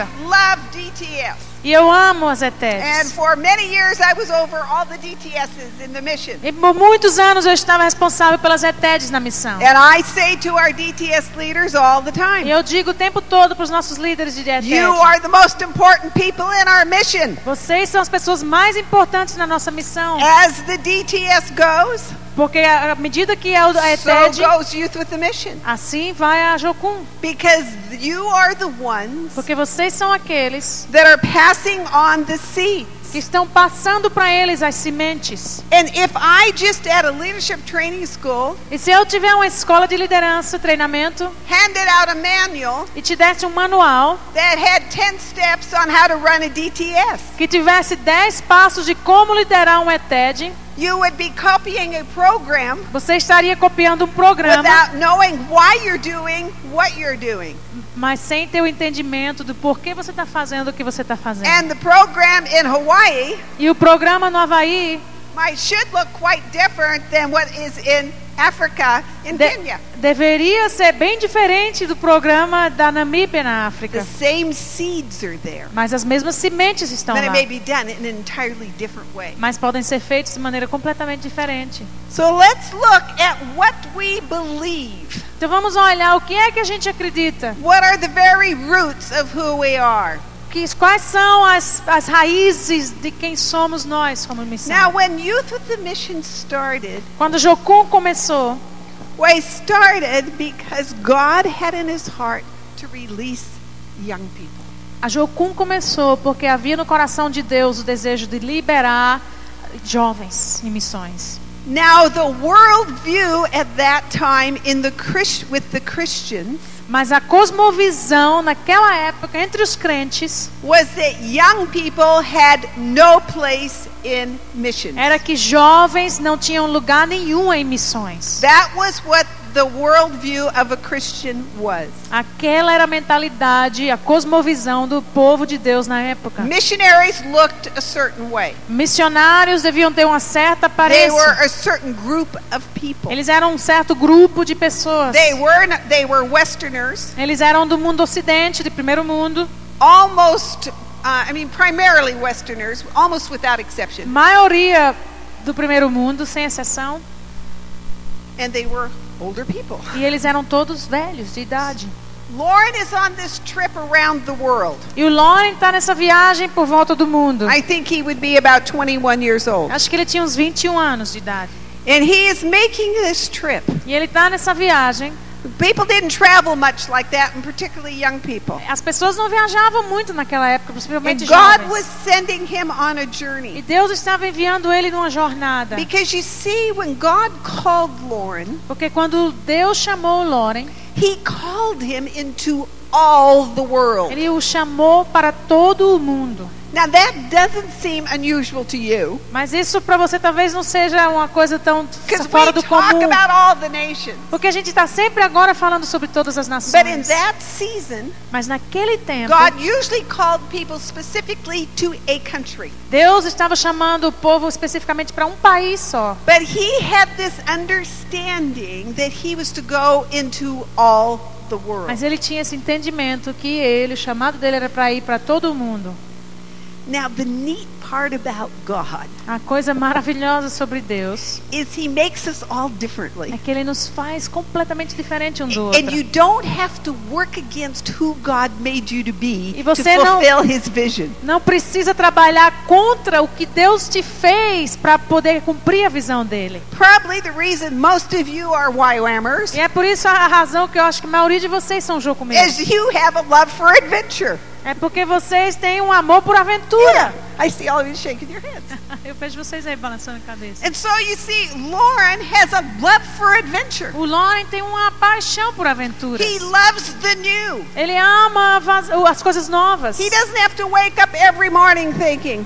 DTS. E eu amo as And ETEDs. for many years, I was over all the DTSs in the mission. E por muitos anos eu estava responsável pelas ETEDs na missão. And I say to our DTS leaders all the E eu digo o tempo todo para os nossos líderes de ETED. you are the most important people in our mission. Vocês são as pessoas mais importantes na nossa missão. As the DTS goes, Porque à medida que a so ETED, a Mission. assim vai a Jocum. Because you are the ones Porque vocês são aqueles that are passing on the seeds. que estão passando para eles as sementes. And if I just at a leadership training school E se eu tiver uma escola de liderança, treinamento, handed out a manual e te desse um manual that had 10 steps on how to run a DTS, que tivesse 10 passos de como liderar um ETED, you would be copying a program você estaria copiando um programa, without knowing why you're doing what you're doing. mas sem ter o entendimento do porquê você está fazendo o que você está fazendo. And the program in Hawaii E o programa no Havaí might should look quite different than what is in Africa, in de- Kenya. deveria ser bem diferente do programa da Namíbia na The África. same seeds are there, Mas as mesmas sementes estão but it lá. may be done in an entirely different way. Mas podem ser feitos de maneira completamente diferente. So let's look at what we believe. Então vamos olhar o que é que a gente acredita. What are the very roots of who we are? Que, quais são as, as raízes de quem somos nós como missão. Now, when Youth with the Mission started, Quando Jocum começou, we started because God had in His heart to release young people. a Jocum começou porque havia no coração de Deus o desejo de liberar jovens em missões. Now, the world view at that time in the with the Christians Mas a cosmovisão naquela época entre os crentes was that young people had no place in missions. era que jovens não tinham lugar nenhum em missões. That was what the world view of a Christian was. Aquela era a mentalidade, a cosmovisão do povo de Deus na época. Missionaries looked a certain way. Missionários deviam ter uma certa They were aparência. a certain group of people. Eles eram um certo grupo de pessoas. They were they were Westerners, Eles eram do mundo ocidente, de primeiro mundo. almost. Uh, I mean, primarily Westerners, almost without exception, Maioria do primeiro mundo, sem exceção. and they were older people. E eles eram todos velhos, de idade. Lauren is on this trip around the world. E o Lauren está nessa viagem por volta do mundo. I think he would be about 21 years old. Acho que ele tinha uns 21 anos de idade. And he is making this trip. E ele está nessa viagem. People didn't travel much like that, and particularly young people. As pessoas não viajavam muito naquela época, And principalmente God jovens. was sending him on a E journey. Deus estava enviando ele numa jornada. Because you see, when God called Lauren, Porque quando Deus chamou Lauren, he called him into all the world. ele o chamou para todo o mundo. Now that doesn't seem unusual to you Mas isso para você talvez não seja uma coisa tão fora do talk comum. about all the nations. Porque a gente está sempre agora falando sobre todas as But in nações. that season, Mas naquele tempo, God usually called people specifically to a country. Deus estava chamando o povo especificamente para um país só. But he had this understanding that he was to go into all the world. Mas ele tinha esse entendimento que ele, o chamado dele era para ir para todo mundo. Now, the neat part about God A coisa maravilhosa sobre Deus is he makes us all differently. é que ele nos faz completamente diferente um do outro. And you don't have to work against who God made you to be E to você não- fulfill his vision. Não precisa trabalhar contra o que Deus te fez para poder cumprir a visão dele. Probably the reason most of you are YWAMers E é por isso a razão que eu acho que a maioria de vocês são is jocumeiros. you have a love for adventure. É porque vocês têm um amor por aventura. Yeah, I see all of you shaking your heads. Eu vejo vocês aí balançando a cabeça. And so you see, Lauren has a love for adventure. O Lauren tem uma paixão por aventuras. He loves the new. Ele ama as coisas novas. He doesn't have to wake up every morning thinking,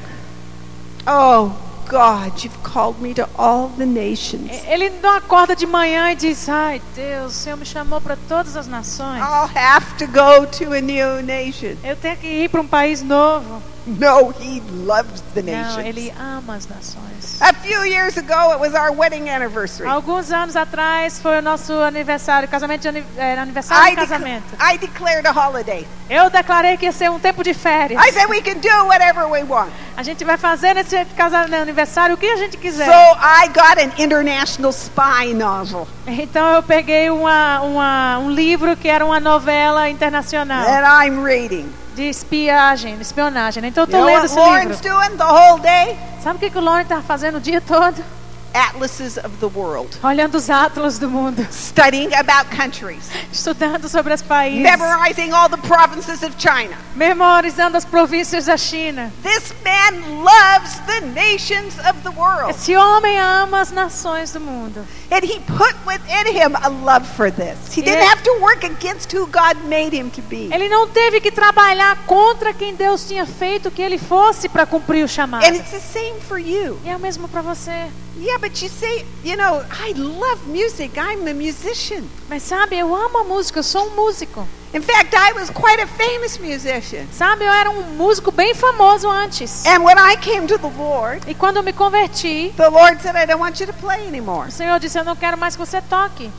"Oh God, you've called me to all the nations. Ele não acorda de manhã e diz: Ai, Deus, o Senhor me chamou para todas as nações. I'll have to go to a new nation." Eu tenho que ir para um país novo. No, he loves the Não, nations. ele ama as nações. A few years ago, it was our wedding anniversary. Alguns anos atrás foi o nosso aniversário, casamento de é, aniversário I, de casamento. I declared a holiday. Eu declarei que ia ser um tempo de férias. I said we can do whatever we want. A gente vai fazer nesse casa- aniversário o que a gente quiser. So I got an international spy novel Então eu peguei uma, uma- um livro que era uma novela internacional that I'm reading. De espiagem, de espionagem. Então eu know lendo esse livro. Sabe o que, que o Lauren tá fazendo o dia todo? Atlases of the world. Olhando os atlas do mundo, Studying about countries. estudando sobre os países, Memorizing all the provinces of China. memorizando as províncias da China. This man loves the nations of the world. Esse homem ama as nações do mundo. And he put within him a love for this. He didn't have to work against who God made him to be. Ele não teve que trabalhar contra quem Deus tinha feito que ele fosse para cumprir o chamado. And it's the same for you. E é o mesmo para você. Yeah, but you say, you know, I love music. I'm a musician. Mas sabe, eu amo a música, eu sou um músico. In fact, I was quite a famous musician. Sabe, eu era um músico bem famoso antes. And when I came to the Lord, E quando eu me converti, the Lord said, I don't want you to play anymore. o Senhor disse: Eu não quero mais que você toque.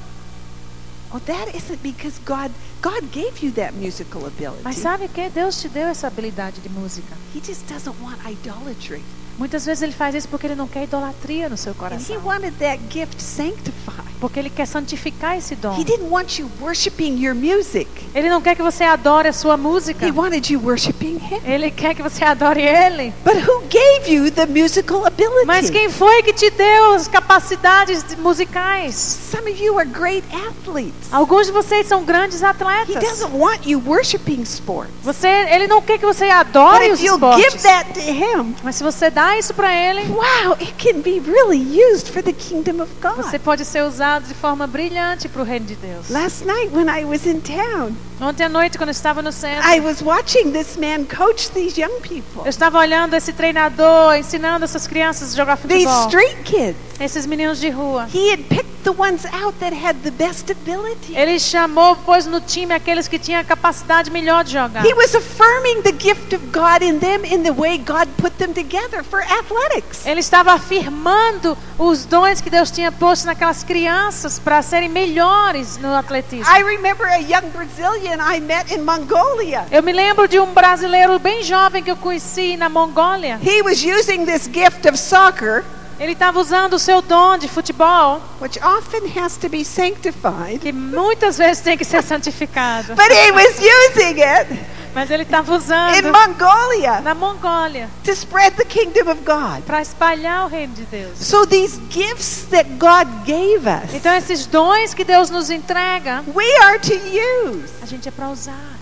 Oh, that isn't because God God gave you that musical ability. Mas sabe o que? Deus te deu essa habilidade de música. He just doesn't want idolatry. Muitas vezes ele faz isso porque ele não quer idolatria no seu coração. wanted that gift sanctified. Porque ele quer santificar esse dom. He didn't want you worshiping your music. Ele não quer que você adore a sua música. He wanted you worshiping him. Ele quer que você adore ele. But who gave you the musical ability? Mas quem foi que te deu as capacidades de- musicais? Some of you are great athletes. Alguns de vocês são grandes He atletas. doesn't want you worshiping sports. Você, ele não quer que você adore os esportes. that to him, Mas se você dá isso para ele, wow, it can be really used for the kingdom of você God. pode ser usado de forma brilhante para o reino de Deus. Last night when I was in town, Ontem à noite, quando eu estava no centro, I was watching this man coach these young people. eu estava olhando esse treinador ensinando essas crianças a jogar These futebol. street kids. Esses meninos de rua. He had picked the ones out that had the best ability. Ele chamou, pôs no time aqueles que tinham a capacidade melhor de jogar. He was affirming the gift of God in them in the way God put them together for athletics. Ele estava afirmando os dons que Deus tinha posto naquelas crianças para serem melhores no atletismo. I remember a young Brazilian I met in Mongolia. Eu me lembro de um brasileiro bem jovem que eu conheci na Mongólia. He was using this gift of soccer, Ele estava usando o seu dom de futebol, which often has to be sanctified, que muitas vezes tem que ser santificado. but he was using it Mas ele estava in usando Mongolia na Mongólia to spread the kingdom of God. para espalhar o reino de Deus. So these gifts that God gave us, Então esses dons que Deus nos entrega, we are to use. a gente é para usar.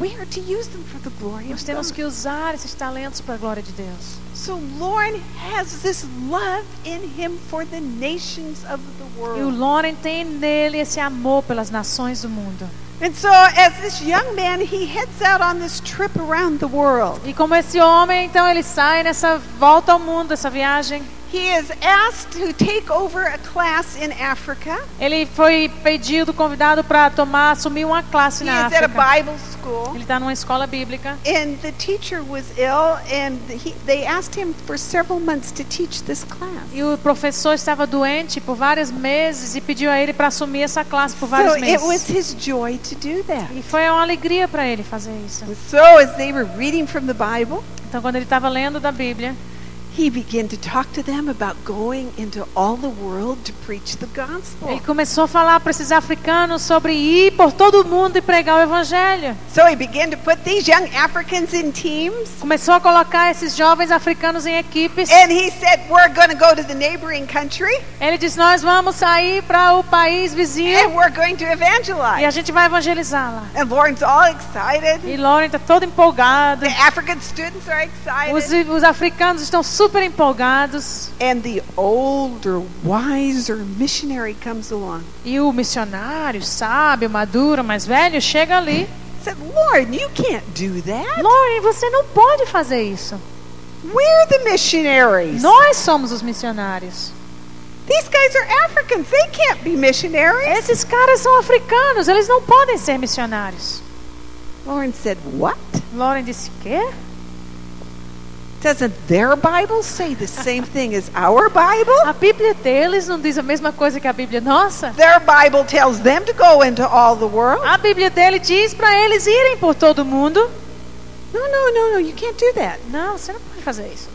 we are to use them for the glory Nós temos que usar esses talentos para a glória de Deus. So Lauren has this love in him for the nations of the E o world. Loren tem nele esse amor pelas nações do mundo. And so as this young man, he heads out on this trip around the world. E como esse homem, então ele sai nessa volta ao mundo, essa viagem. He is asked to take over a class in Africa. Ele foi pedido, convidado para tomar, assumir uma classe He na is at a África. Bible school. Ele está numa escola bíblica. And the teacher was ill, and he, they asked him for several months to teach this class. E o professor estava doente por vários meses e pediu a ele para assumir essa classe por vários So it was meses. his joy to do that. E foi uma alegria para ele fazer isso. So as they were reading from the Bible, Então, quando ele estava lendo da Bíblia, he began to talk to them about going into all the world to preach the gospel. ele começou a falar para esses africanos sobre ir por todo o mundo e pregar o evangelho. So he began to put these young Africans in teams. Começou a colocar esses jovens africanos em equipes. And he said, We're going to go to the neighboring country Ele disse: Nós vamos sair para o país vizinho and we're going to e a evangelize. gente vai evangelizar lá. And Lauren's all excited. E Lauren está todo empolgado. The African students are Os, excited. os africanos estão super empolgados. And the older, wiser missionary comes along. E o missionário, sábio, maduro, mais velho, chega ali. Said, Lord, you can't do that. Lauren, você não pode fazer isso. We're the missionaries. Nós somos os missionários. These guys are Africans. They can't be missionaries. Esses caras são africanos, eles não podem ser missionários. Lauren said, What? Lauren disse: Quê? Doesn't their Bible say the same thing as our Bible? A Bíblia deles não diz a mesma coisa que a Bíblia nossa? Their Bible tells them to go into all the world. A Bíblia dele diz para eles irem por todo mundo. No, no, no, no. You can't do that. Não, você não pode fazer isso.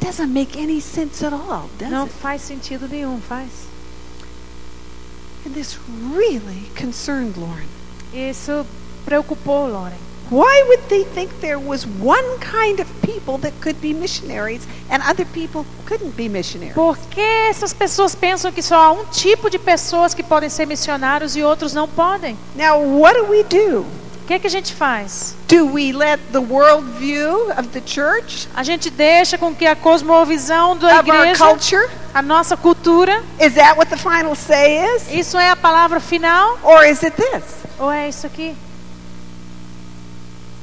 It doesn't make any sense at all, does Não it? faz sentido nenhum, faz. And this really concerned Lauren. Isso preocupou Lauren. Why would they think there was one kind of people that could be missionaries and other people couldn't be missionaries? Por que essas pessoas pensam que só há um tipo de pessoas que podem ser missionários e outros não podem? Now, what do we do? O que, que a gente faz? Do we let the world view of the church, A gente deixa com que a cosmovisão da of our igreja, culture, a nossa cultura, is that what the final say is? isso é a palavra final Or is it this? ou é isso aqui?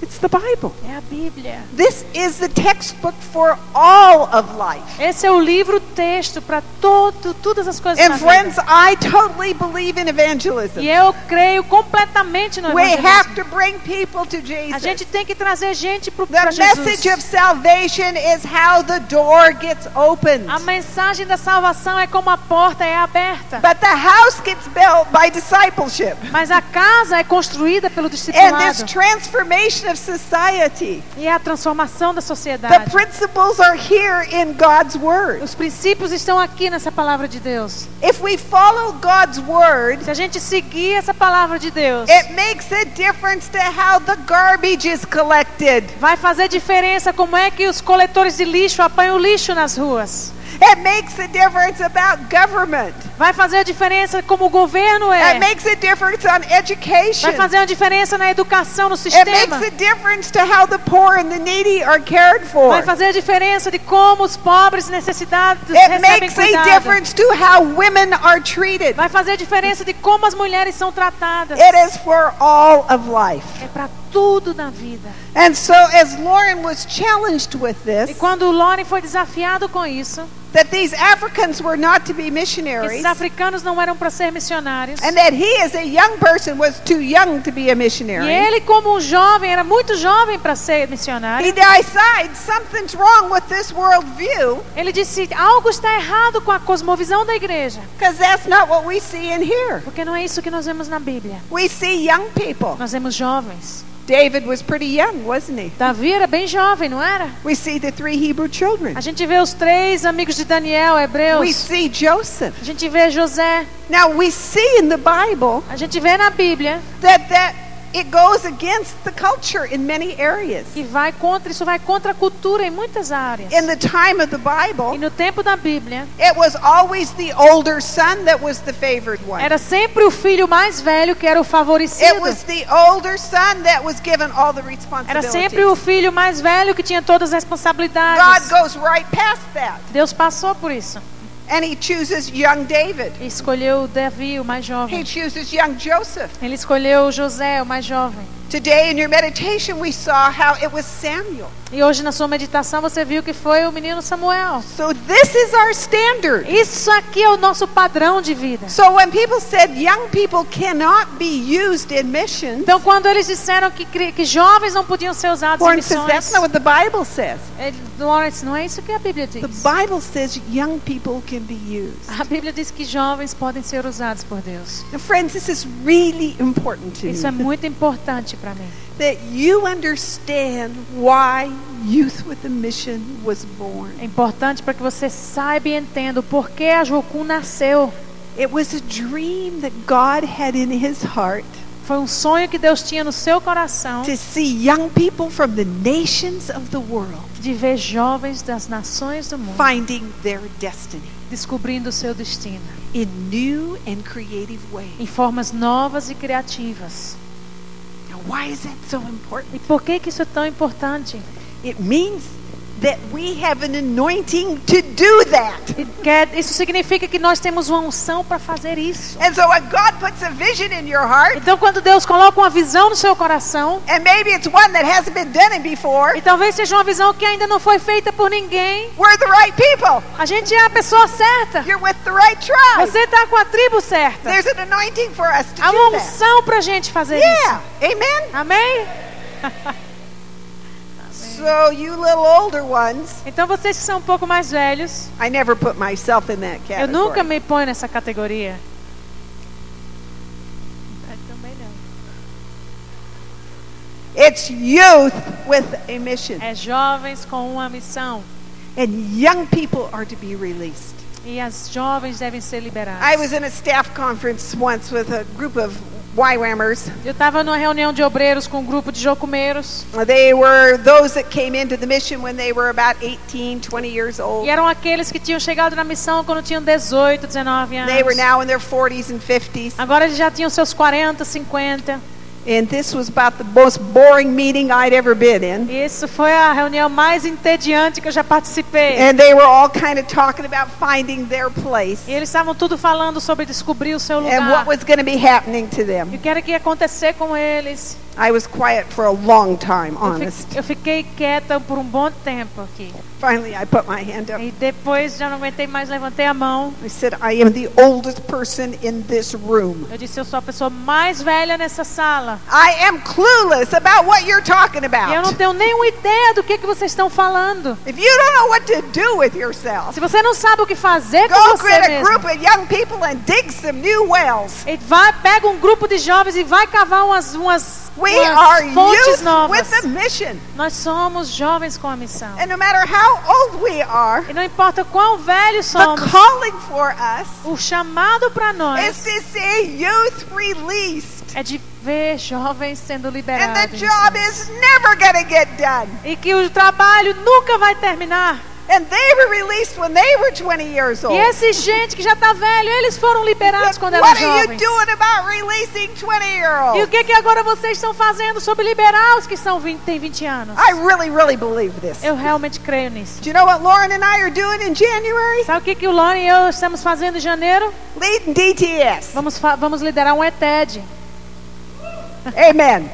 It's the Bible. É a Bíblia. This is the textbook for all of life. Esse é o livro texto para todo, todas as coisas And friends, vida. I totally believe in evangelism. E eu creio completamente no We have evangelismo. to bring people to A Jesus. gente tem que trazer gente para The Jesus. message of salvation is how the door gets opened. A mensagem da salvação é como a porta é aberta. But the house gets built by discipleship. Mas a casa é construída pelo And this discipulado. transformation of society. E é a transformação da The sociedade. principles are here in God's Word. Os princípios estão aqui nessa palavra de Deus. If we follow God's Word, Se a gente seguir essa palavra de Deus, it makes a difference to how the garbage is collected. vai fazer diferença como é que os coletores de lixo apanham o lixo nas ruas. It makes a difference about government. Vai fazer a diferença como o governo é. It makes a difference on education. Vai fazer uma diferença na educação, no It makes sistema. a difference to how the poor and the needy are cared for. Vai fazer a diferença de como os pobres e necessitados It recebem makes a cuidado. difference to how women are treated. Vai fazer a diferença de como as mulheres são tratadas. It is for all of life. É para tudo na vida. And so, as Lauren was challenged with E this, quando o Loren foi desafiado com isso, that these Africans were not to be esses missionaries, africanos não eram para ser missionários. and that he, as a young person, was too young to be a E missionary, ele, como um jovem, era muito jovem para ser he missionário. decides something's wrong with this worldview Ele disse: algo está errado com a cosmovisão da igreja. because that's not what we see in here. Porque não é isso que nós vemos na Bíblia. We see young people. Nós vemos jovens. David was pretty young, wasn't he? Davi era bem jovem, não era? We see the three Hebrew children. A gente vê os três amigos de Daniel, We hebreus. see Joseph. A gente vê José. Now we see in the Bible A gente vê na Bíblia that that it goes against the culture in many areas. que vai contra, isso vai contra a cultura em muitas áreas. In the time of the E Bible, no tempo da Bíblia, it was always the older son that was the favored one. era sempre o filho mais velho que era o It favorecido. was the older son that was given all the Era sempre o responsibilities. filho mais velho que tinha todas as God responsabilidades. goes right past that. Deus passou por isso. And he chooses young David. Escolheu Davi, o mais He jovem. chooses young Joseph. Ele escolheu José, o mais jovem. Today in your meditation, we saw how it was Samuel. E hoje na sua meditação você viu que foi o menino Samuel. So this is our standard. Isso aqui é o nosso padrão de vida. So when people said young people cannot be used in missions, Então, quando eles disseram que, que jovens não podiam ser usados em says that's missões, not what the Bible says. Lawrence, não é isso que a Bíblia The diz. Bible says young people can be used. A Bíblia diz que jovens podem ser usados por Deus. Now, friends, this is really important to Isso é muito importante para mim. that you understand why Youth with a Mission was born. É importante para que você saiba e entenda o porquê a Jocum nasceu. It was a dream that God had in His heart Foi um sonho que Deus tinha no seu coração to see young people from the nations of the world de ver jovens das nações do mundo finding their destiny descobrindo o seu destino in new and creative ways. em formas novas e criativas. Why is that so important? E por que que isso é tão importante? It means that we have an anointing to do that. Quer- Isso significa que nós temos uma unção para fazer isso. And so when God puts a vision in your heart, Então, quando Deus coloca uma visão no seu coração, and maybe it's one that hasn't been done before, e talvez seja uma visão que ainda não foi feita por ninguém, we're the right people. a gente é a pessoa certa. You're with the right tribe. Você está com a tribo certa. There's an anointing for us to Há do uma unção para a gente fazer Yeah. isso. Amen. Amém? So you little older ones, Então, vocês que são um pouco mais velhos, I never put myself in that category. eu nunca category. me ponho nessa categoria. Também não. It's youth with a mission. É jovens com uma missão. And young people are to be released. E as jovens devem ser liberadas. I was in a staff conference once with a group of YWAMers. Eu estava numa reunião de obreiros com um grupo de jocumeiros. They were those that came into the mission when they were about 18, 20 years old. E eram aqueles que tinham chegado na missão quando tinham 18, 19 anos. They were now in their 40s and 50s. Agora eles já tinham seus 40, 50. And this was about the most boring meeting I'd ever been in. E isso foi a reunião mais entediante que eu já participei. And they were all kind of talking about finding their place E eles estavam tudo falando sobre descobrir o seu and lugar. what was going to be happening to E them. o que era que ia acontecer com eles. I was quiet for a long time, honest. eu fiquei quieta por um bom tempo aqui. Finally, I put my hand up. E depois já não aguentei mais, levantei a mão. I said, I am the oldest person in this room. Eu disse, eu sou a pessoa mais velha nessa sala. I am clueless about what you're talking E eu não about. tenho nenhuma ideia do que, que vocês estão falando. If you don't know what to do with yourself, Se você não sabe o que fazer com go você get a mesmo, group of young people and dig some new wells. e vai, pega um grupo de jovens e vai cavar umas, umas, We umas are fontes youth novas. with a mission. Nós somos jovens com a missão. And no matter how old we are, E não importa quão velhos the somos, calling for us o chamado para is nós to see youth released. É de ver jovens sendo And the liberados. job is never to get done. E que o trabalho nunca vai terminar. And they were released when they were 20 years old. E esse gente que já está velho, eles foram liberados quando eram what are you jovens. doing about releasing 20 year E o olds? que, que agora vocês estão fazendo sobre liberar os que são 20, têm 20 anos? I really, really believe this. Eu realmente creio nisso. Do you know what Lauren and I are doing in January? Sabe o que, que o Lone e eu estamos fazendo em janeiro? Leading DTS. Vamos, vamos liderar um ETED. Amen.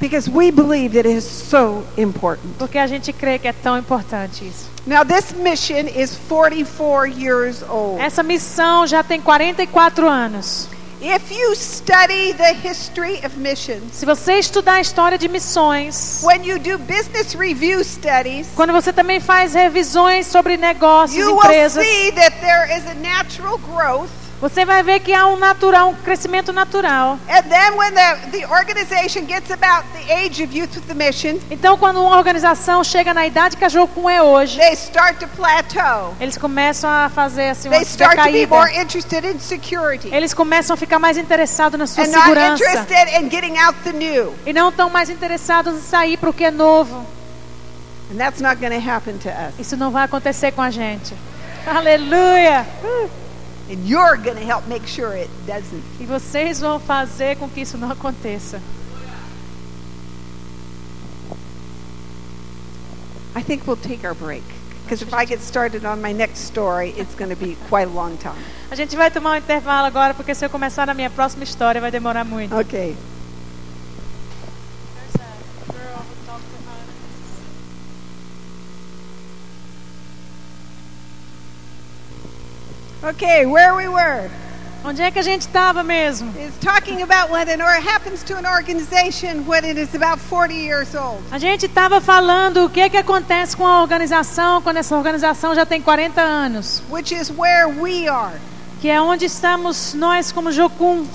Because we believe that it is so important. Porque a gente crê que é tão importante isso. Now, this mission is 44 years old. Essa missão já tem 44 anos. If you study the history of missions, Se você estudar a história de missões, when you do business review studies, quando você também faz revisões sobre negócios, you will empresas, see that there is a natural growth Você vai ver que há um natural, um crescimento natural. Então, quando uma organização chega na idade que a Jocum é hoje, they start to plateau. eles começam a fazer assim uma They start to be decaída. more interested in security Eles começam a ficar mais interessados na sua segurança interested in getting out the new. e não estão mais interessados em sair para o que é novo. And that's not going to happen to us. Isso não vai acontecer com a gente. Aleluia! And you're going to help make sure it doesn't. E vocês vão fazer com que isso não aconteça. I think we'll take our break. Because if I get started on my next story, it's going to be quite a long time. A gente vai tomar um intervalo agora, porque se eu começar na minha próxima história vai demorar muito. Okay. Okay, where we were. Onde é que a gente estava mesmo? is talking about when or happens to an organization when it is about 40 years old. A gente estava falando o que, que acontece com a organização quando essa organização já tem 40 anos, Which is where we are. que é onde estamos nós como Jocum.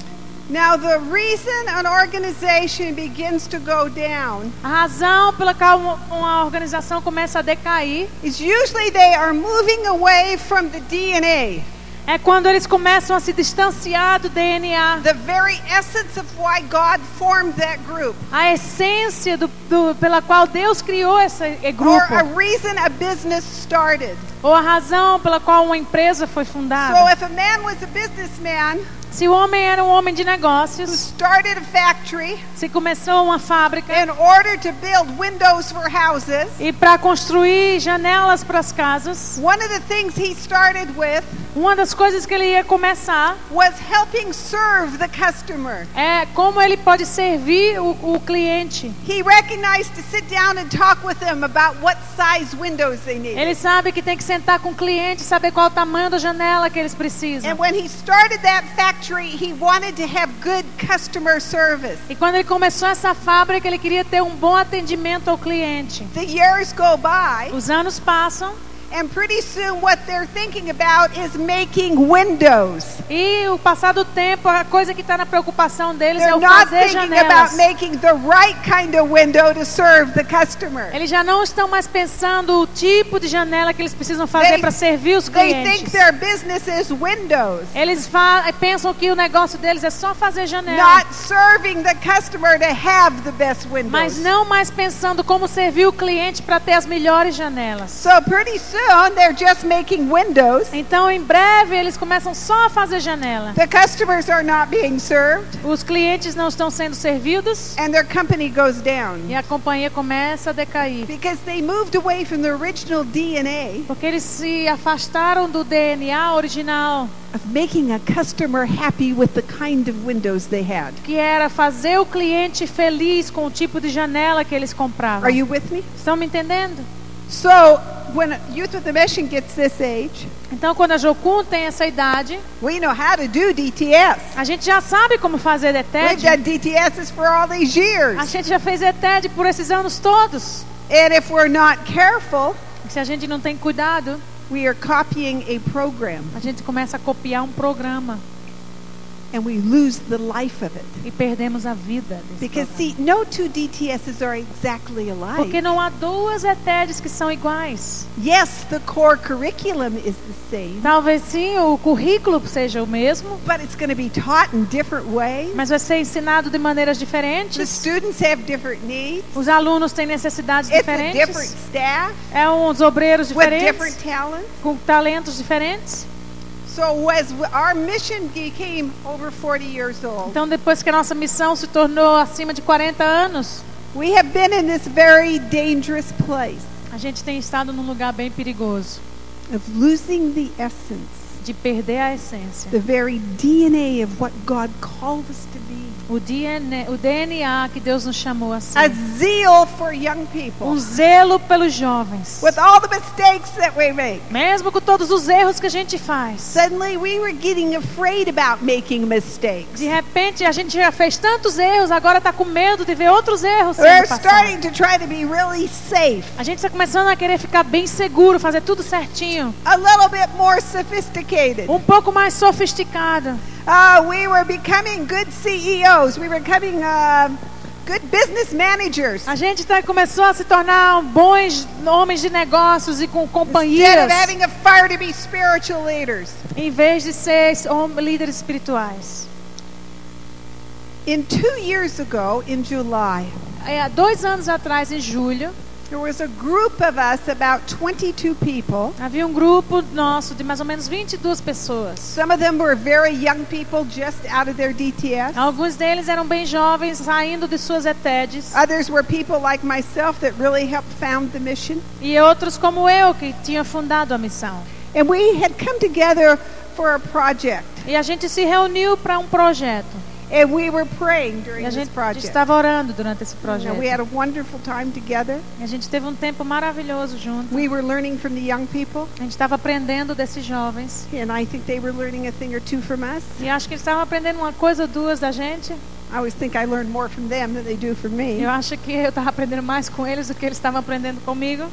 Now, the reason an organization begins to go down A razão pela qual uma organização começa a decair is usually they are moving away from the DNA, é quando eles começam a se distanciar do DNA. the very essence of why God formed that group, A essência do, do- pela qual Deus criou esse eh, or grupo. a reason a business started. Ou a razão pela qual uma empresa foi So, fundada. if a man was a businessman Se o homem era um homem de who negócios, started a factory se começou uma fábrica in order to build windows for houses, e para construir janelas para as casas, one of the things he started with uma das coisas que ele ia começar was helping serve the customer. é como ele pode servir o, o cliente. He recognized to sit down and talk with them about what size windows they need. Ele sabe que tem que sentar com o cliente, saber qual o tamanho da janela que eles precisam. And when he started that factory, he wanted to have good customer service. E quando ele começou essa fábrica, ele queria ter um bom atendimento ao cliente. The years go by, Os anos passam and pretty soon what they're thinking about is making windows. e o passar do tempo, a coisa que está na preocupação deles é They're o not fazer thinking janelas. about making the right kind of window to serve the customer. Eles já não estão mais pensando o tipo de janela que eles precisam fazer para servir os They think clientes. their business is windows, Eles fa- pensam que o negócio deles é só fazer janela, not serving the customer to have the best windows. mas não mais pensando como servir o cliente para ter as melhores janelas. So pretty soon they're just making windows. Então, em breve, eles começam só a fazer janela. The customers are not being served, Os clientes não estão sendo servidos and their company goes down e a companhia começa a decair. because they moved away from the original DNA Porque eles se afastaram do DNA original, of making a customer happy with the kind of windows they had. que era fazer o cliente feliz com o tipo de janela que eles compravam. Are you with me? Estão me entendendo? So when Youth with a Mission gets this age, Então, quando a Jocum tem essa idade, we know how to do DTS. a gente já sabe como fazer We've DETED. done DTSs for all these A years. gente já fez DETED por esses anos todos. And if we're not careful, Se a gente não tem cuidado, we are copying a program a gente começa a copiar um programa and we lose the life of it. e perdemos a vida. desse Because, programa. see, no two DTSs are exactly Porque alike. não há duas ETEDs que são iguais. Yes, the core curriculum is the same, Talvez sim o currículo seja o mesmo, but it's going to be taught in different ways. mas vai ser ensinado de maneiras The diferentes. students have different needs. Os alunos têm necessidades It's a different diferentes. staff É uns obreiros with different diferentes, talents. com talentos diferentes. Então, depois que a nossa missão se tornou acima de 40 anos, we have been in this very dangerous place a gente tem estado num lugar bem perigoso. of losing the essence, de perder a essência, the very DNA of what God called us to be. O DNA, o DNA que Deus nos chamou assim. A zeal for young Um people. zelo pelos jovens. With all the mistakes that we make. Mesmo com todos os erros que a gente faz. Suddenly we were getting afraid about making mistakes. De repente a gente já fez tantos erros, agora está com medo de ver outros erros We're sendo starting passados. to try to be really safe, A gente está começando a querer ficar bem seguro, fazer tudo certinho. a little bit more sophisticated. Um pouco mais sofisticado. Uh, we were becoming good CEOs. We were becoming uh, good business managers. A gente tá, começou a se tornar bons homens de negócios e com Instead companhias, of having a fire to be spiritual leaders. em vez de ser líderes espirituais. In two years ago, in July, É, dois anos atrás, em julho, there was a group of us, about 22 people. havia um grupo nosso de mais ou menos 22 pessoas. Some of them were very young people just out of their DTS. Alguns deles eram bem jovens, saindo de suas ETEDs. Others were people like myself that really helped found the mission. E outros como eu, que tinha fundado a missão. And we had come together for a project. E a gente se reuniu para um projeto. And we were praying E during a this gente project. estava orando durante esse And projeto. we had a wonderful time together. E a gente teve um tempo maravilhoso junto. We were learning from the young people. A gente estava aprendendo desses jovens. And I think they were learning a thing or two from us. E acho que eles estavam aprendendo uma coisa ou duas da gente. I always think I learn more from them than they do from me. Eu acho que eu estava aprendendo mais com eles do que eles estavam aprendendo comigo.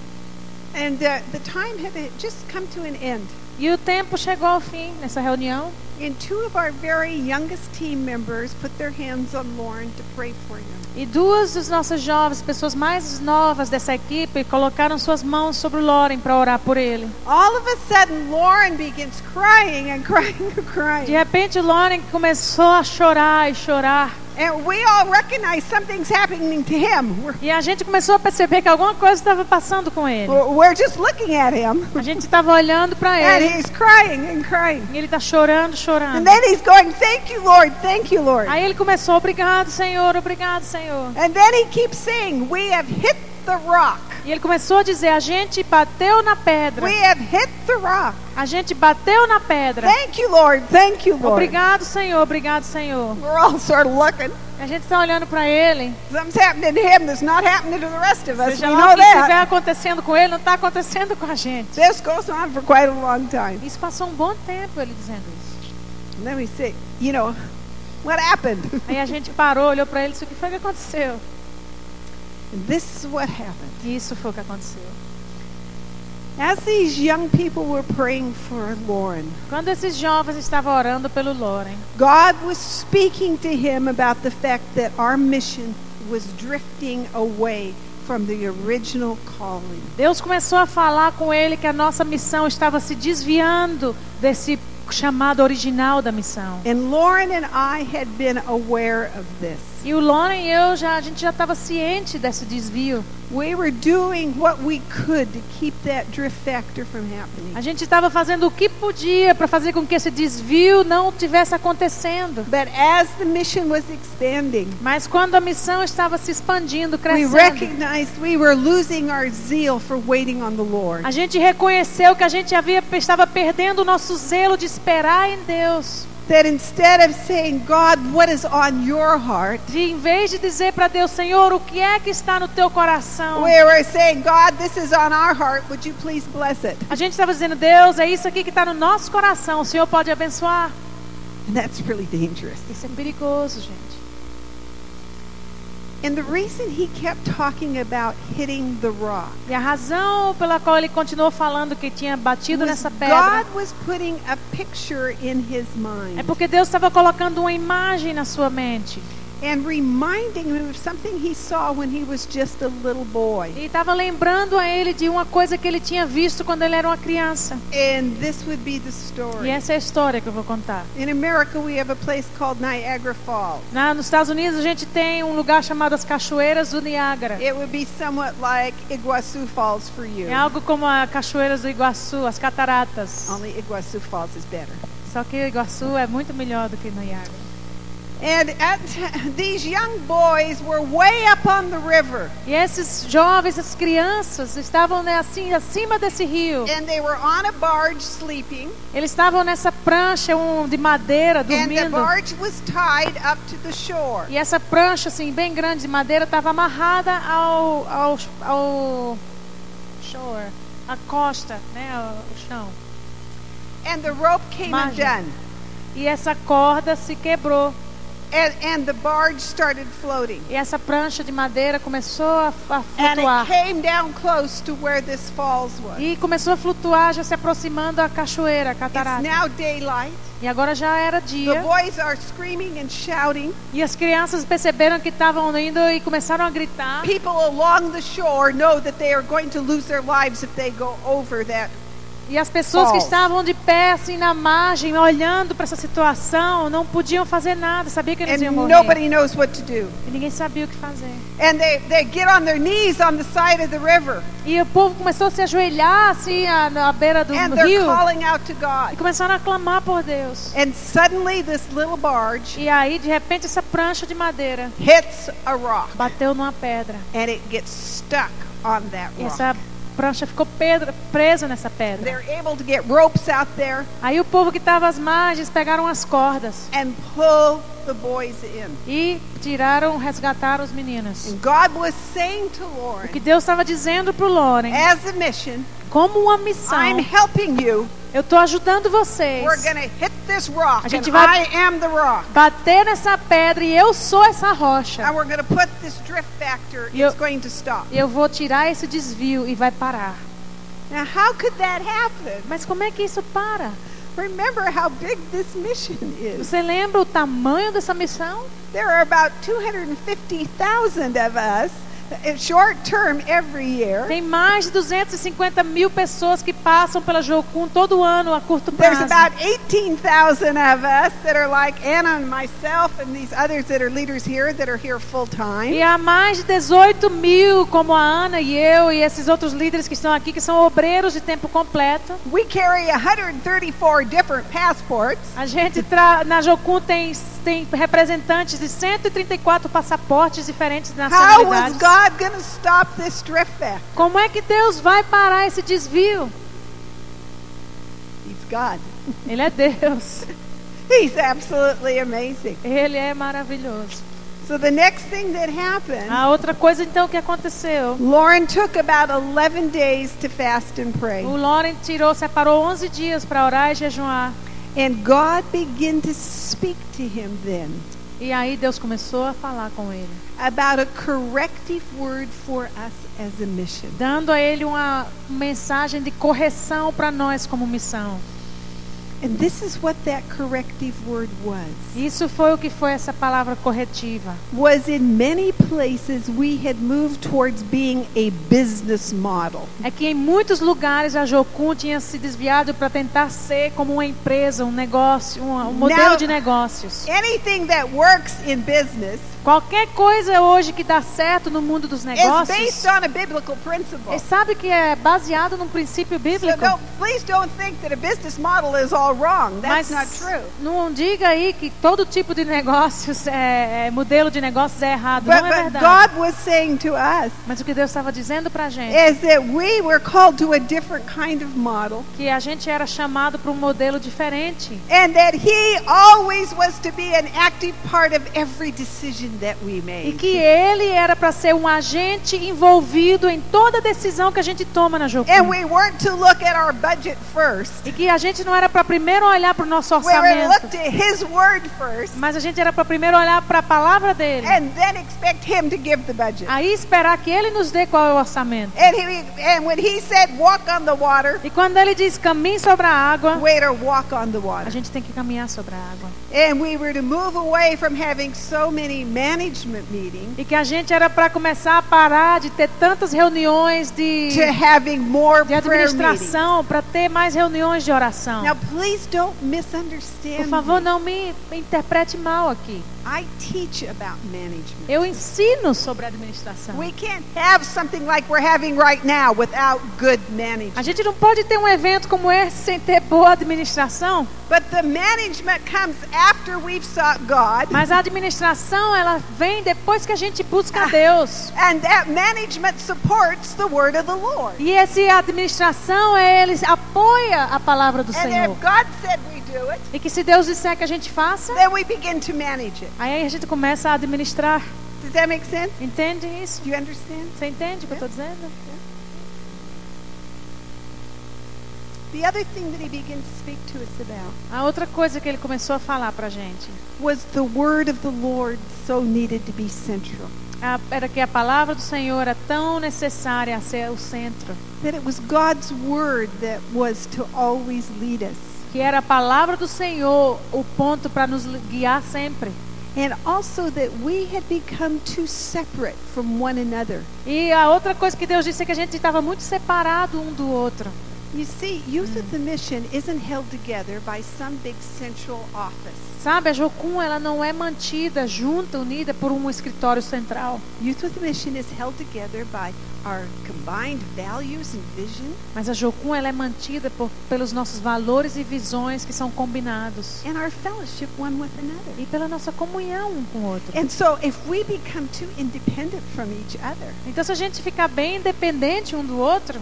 And uh, the time had just come to an end. E o tempo chegou ao fim nessa reunião. And two of our very youngest team members put their hands on Lauren to pray for him. E duas das nossas jovens, pessoas mais novas dessa equipe, colocaram suas mãos sobre o Loren para orar por ele. All of a sudden, Lauren begins crying and crying and De crying. repente, o Loren começou a chorar e chorar. And we all recognize something's happening to him. We're, E a gente começou a perceber que alguma coisa estava passando com ele. we're just looking at him. A gente estava olhando para And ele. he's crying and crying. E ele está chorando, And chorando. then he's going, Thank you, Lord. Thank you, Lord. Aí ele começou, obrigado, Senhor, obrigado, Senhor. And then he keeps saying, We have hit the rock. E ele começou a dizer, a gente bateu na pedra. We have hit the rock. A gente bateu na pedra. Thank you, Lord. Thank you, Lord. Obrigado, Senhor, obrigado, Senhor. We're all sort of looking. A gente está olhando para ele. Something's happening to him that's not happening to the rest of us. Seja We know que estiver that. acontecendo com ele, não está acontecendo com a gente. This goes on for quite a long time. Isso passou um bom tempo ele dizendo isso. And then we say, you know, what happened? Aí a gente parou, olhou para ele disse: O que foi que aconteceu? And this is what happened. Isso foi o que aconteceu. As these young people were praying for Lauren, Quando esses jovens estavam orando pelo Loren, God was speaking to him about the fact that our mission was drifting away from the original calling. Deus começou a falar com ele que a nossa missão estava se desviando desse chamado original da missão. And Lauren and I had been aware of this. E o Loren e eu já a gente já estava ciente desse desvio. We were doing what we could to keep that drift factor from happening. A gente estava fazendo o que podia para fazer com que esse desvio não tivesse acontecendo. But as the mission was expanding, Mas quando a missão estava se expandindo, we crescendo, recognized we were losing our zeal for waiting on the Lord. a gente reconheceu que a gente havia estava perdendo o nosso zelo de esperar em Deus. That instead of saying, God, what is on your heart, De em vez de dizer para Deus, Senhor, o que é que está no teu coração? we were saying, God, this is on our heart. Would you please bless it? A gente estava dizendo, Deus, é isso aqui que está no nosso coração. O Senhor pode abençoar. And that's really dangerous. Isso é perigoso, gente. And the reason he kept talking about hitting the rock E a razão pela qual ele continuou falando que tinha batido nessa pedra God was putting a picture in his é porque Deus estava colocando uma imagem na sua mente. And reminding him of something he saw when he was just a little boy. E estava lembrando a ele de uma coisa que ele tinha visto quando ele era uma criança. And this would be the E story. essa é a história que eu vou contar. In America, we have a place called Niagara Falls. Na, nos Estados Unidos a gente tem um lugar chamado as Cachoeiras do Niágara. It would be somewhat like Iguazu Falls for you. É algo como as Cachoeiras do Iguaçu, as cataratas. Only Iguazu Falls is better. Só que Iguaçu é muito melhor do que Niágara. And at, these young boys were way up on the river. E esses jovens, essas crianças, estavam né, assim acima desse rio. And they were on a barge sleeping. Eles estavam nessa prancha um, de madeira And the dormindo. barge was tied up to the shore. E essa prancha, assim, bem grande de madeira, estava amarrada ao, ao, ao shore, à costa, né, ao chão. And the rope came Margem. undone. E essa corda se quebrou. And, and the barge started floating. E essa prancha de madeira começou a, a And flutuar. it came down close to where this falls was. E começou a flutuar, já se aproximando da cachoeira, a It's catarata. now daylight. E agora já era The dia. boys are screaming and shouting. E as crianças perceberam que estavam indo e começaram a gritar. People along the shore know that they are going to lose their lives if they go over that. E as pessoas que estavam de pé, assim, na margem, olhando para essa situação, não podiam fazer nada. Sabia que eles iam And morrer. nobody knows what to do. E ninguém sabia o que fazer. And they, they get on their knees on the side of the river. E o povo começou a se ajoelhar, assim, à- na beira do And they're rio. calling out to E God. começaram a clamar por Deus. And suddenly this little barge E aí, de repente, essa prancha de madeira hits a rock. bateu numa pedra. And it gets stuck on that E rock. essa prancha ficou pedra, presa nessa pedra. They're able to get ropes out there Aí o povo que estava às margens pegaram as cordas and pull the boys in. e tiraram, resgataram os meninos. And God was saying to O que Deus estava dizendo para o Loren, as a mission, como uma missão, I'm helping you. eu estou ajudando vocês. We're going to hit this rock, A gente vai- I am the rock. Bater nessa pedra e eu sou essa rocha. And we're going to put this drift factor, You- it's going to stop. Eu vou tirar esse desvio e vai parar. Now, how could that happen? Mas como é que isso para? Remember how big this mission is. Você lembra o tamanho dessa missão? There are about 250,000 of us, short term every year. Tem mais de 250 mil pessoas que passam pela Jocum todo ano a curto There's prazo. about 18,000 of us that are like Anna and myself and these others that are leaders here that are here full time. E há mais de 18 mil, como a Ana e eu, e esses outros líderes que estão aqui, que são obreiros de tempo completo. We carry 134 different passports. A gente na Jocum tem, tem representantes de 134 passaportes diferentes de nacionalidades. Como é que Deus vai parar esse desvio? Ele é Deus. He's absolutely amazing. Ele é maravilhoso. So the next thing that happened, A outra coisa então que aconteceu, Lauren took about 11 days to fast and pray. o Lauren tirou, separou 11 dias para orar e jejuar. And God began to speak to him then E aí Deus começou a falar com ele, about a corrective word for us as a mission. dando a ele uma mensagem de correção para nós como missão. And this is what that corrective word was. Isso foi o que foi essa palavra corretiva. Was in many places we had moved towards being a business model. É que em muitos lugares a Jocum tinha se desviado para tentar ser como uma empresa, um negócio, um, um modelo Now- de negócios. Anything that works in business Qualquer coisa hoje que dá certo no mundo dos is negócios, based on a biblical principle. ele sabe que é baseado num princípio So bíblico. don't, please don't think that a business model is all wrong. That's Mas not true. não diga aí que todo tipo de negócios, é, é, modelo de negócios é errado. But, não é but verdade. God was saying to us Mas o que Deus estava dizendo para a gente, is that we were called to a different kind of model que a gente era chamado para um modelo diferente. and that He always was to be an active part of every decision that we E que ele era para ser um agente envolvido em toda decisão que a gente toma na Jocum. And we weren't to look at our budget first. E que a gente não era para primeiro olhar para o nosso orçamento, first mas a gente era para primeiro olhar para a palavra dele. and then expect Him to give the budget. Aí esperar que ele nos dê qual é o orçamento. And, he, and when He said, walk on the water, E quando ele diz caminhe sobre a água, waiter, walk on the a gente tem que caminhar sobre a água. And we were to move away from having so many management meetings E que a gente era para começar a parar de ter tantas reuniões de, to having more de administração, para ter mais reuniões de oração. Now, please don't misunderstand. Por favor, não me interprete mal aqui. I teach about management. Eu ensino sobre administração. We can't have something like we're having right now without good A management. gente não pode ter um evento como esse sem ter boa administração, But the management comes after we've sought God. mas a administração ela vem depois que a gente busca a Deus. And that management supports the word of the Lord. E essa administração é ele apoia a palavra do And Senhor. if God said we do it, E que se Deus disser que a gente faça, then we begin to manage it. aí a gente começa a administrar. Does that make sense? Entende isso? Do you understand? Você entende o que eu estou dizendo? The other thing that he began to speak to us about A outra coisa que ele começou a falar pra gente was the word of the Lord so needed to be central. a- era que a palavra do Senhor é tão necessária a ser o centro. That it was God's word that was to always lead us. Que era a palavra do Senhor o ponto para nos guiar sempre. And also that we had become too separate from one another. E a outra coisa que Deus disse é que a gente estava muito separado um do outro. You see, Youth with the Mission isn't held together by some big central office. Sabe, a Jocum ela não é mantida junta, unida por um escritório central. Youth with the Mission is held together by our combined values and vision Mas a Jocum ela é mantida por, pelos nossos valores e visões que são combinados. and our fellowship one with another. E pela nossa comunhão um com o outro. And so if we become too independent from each other, Então se a gente ficar bem independente um do outro,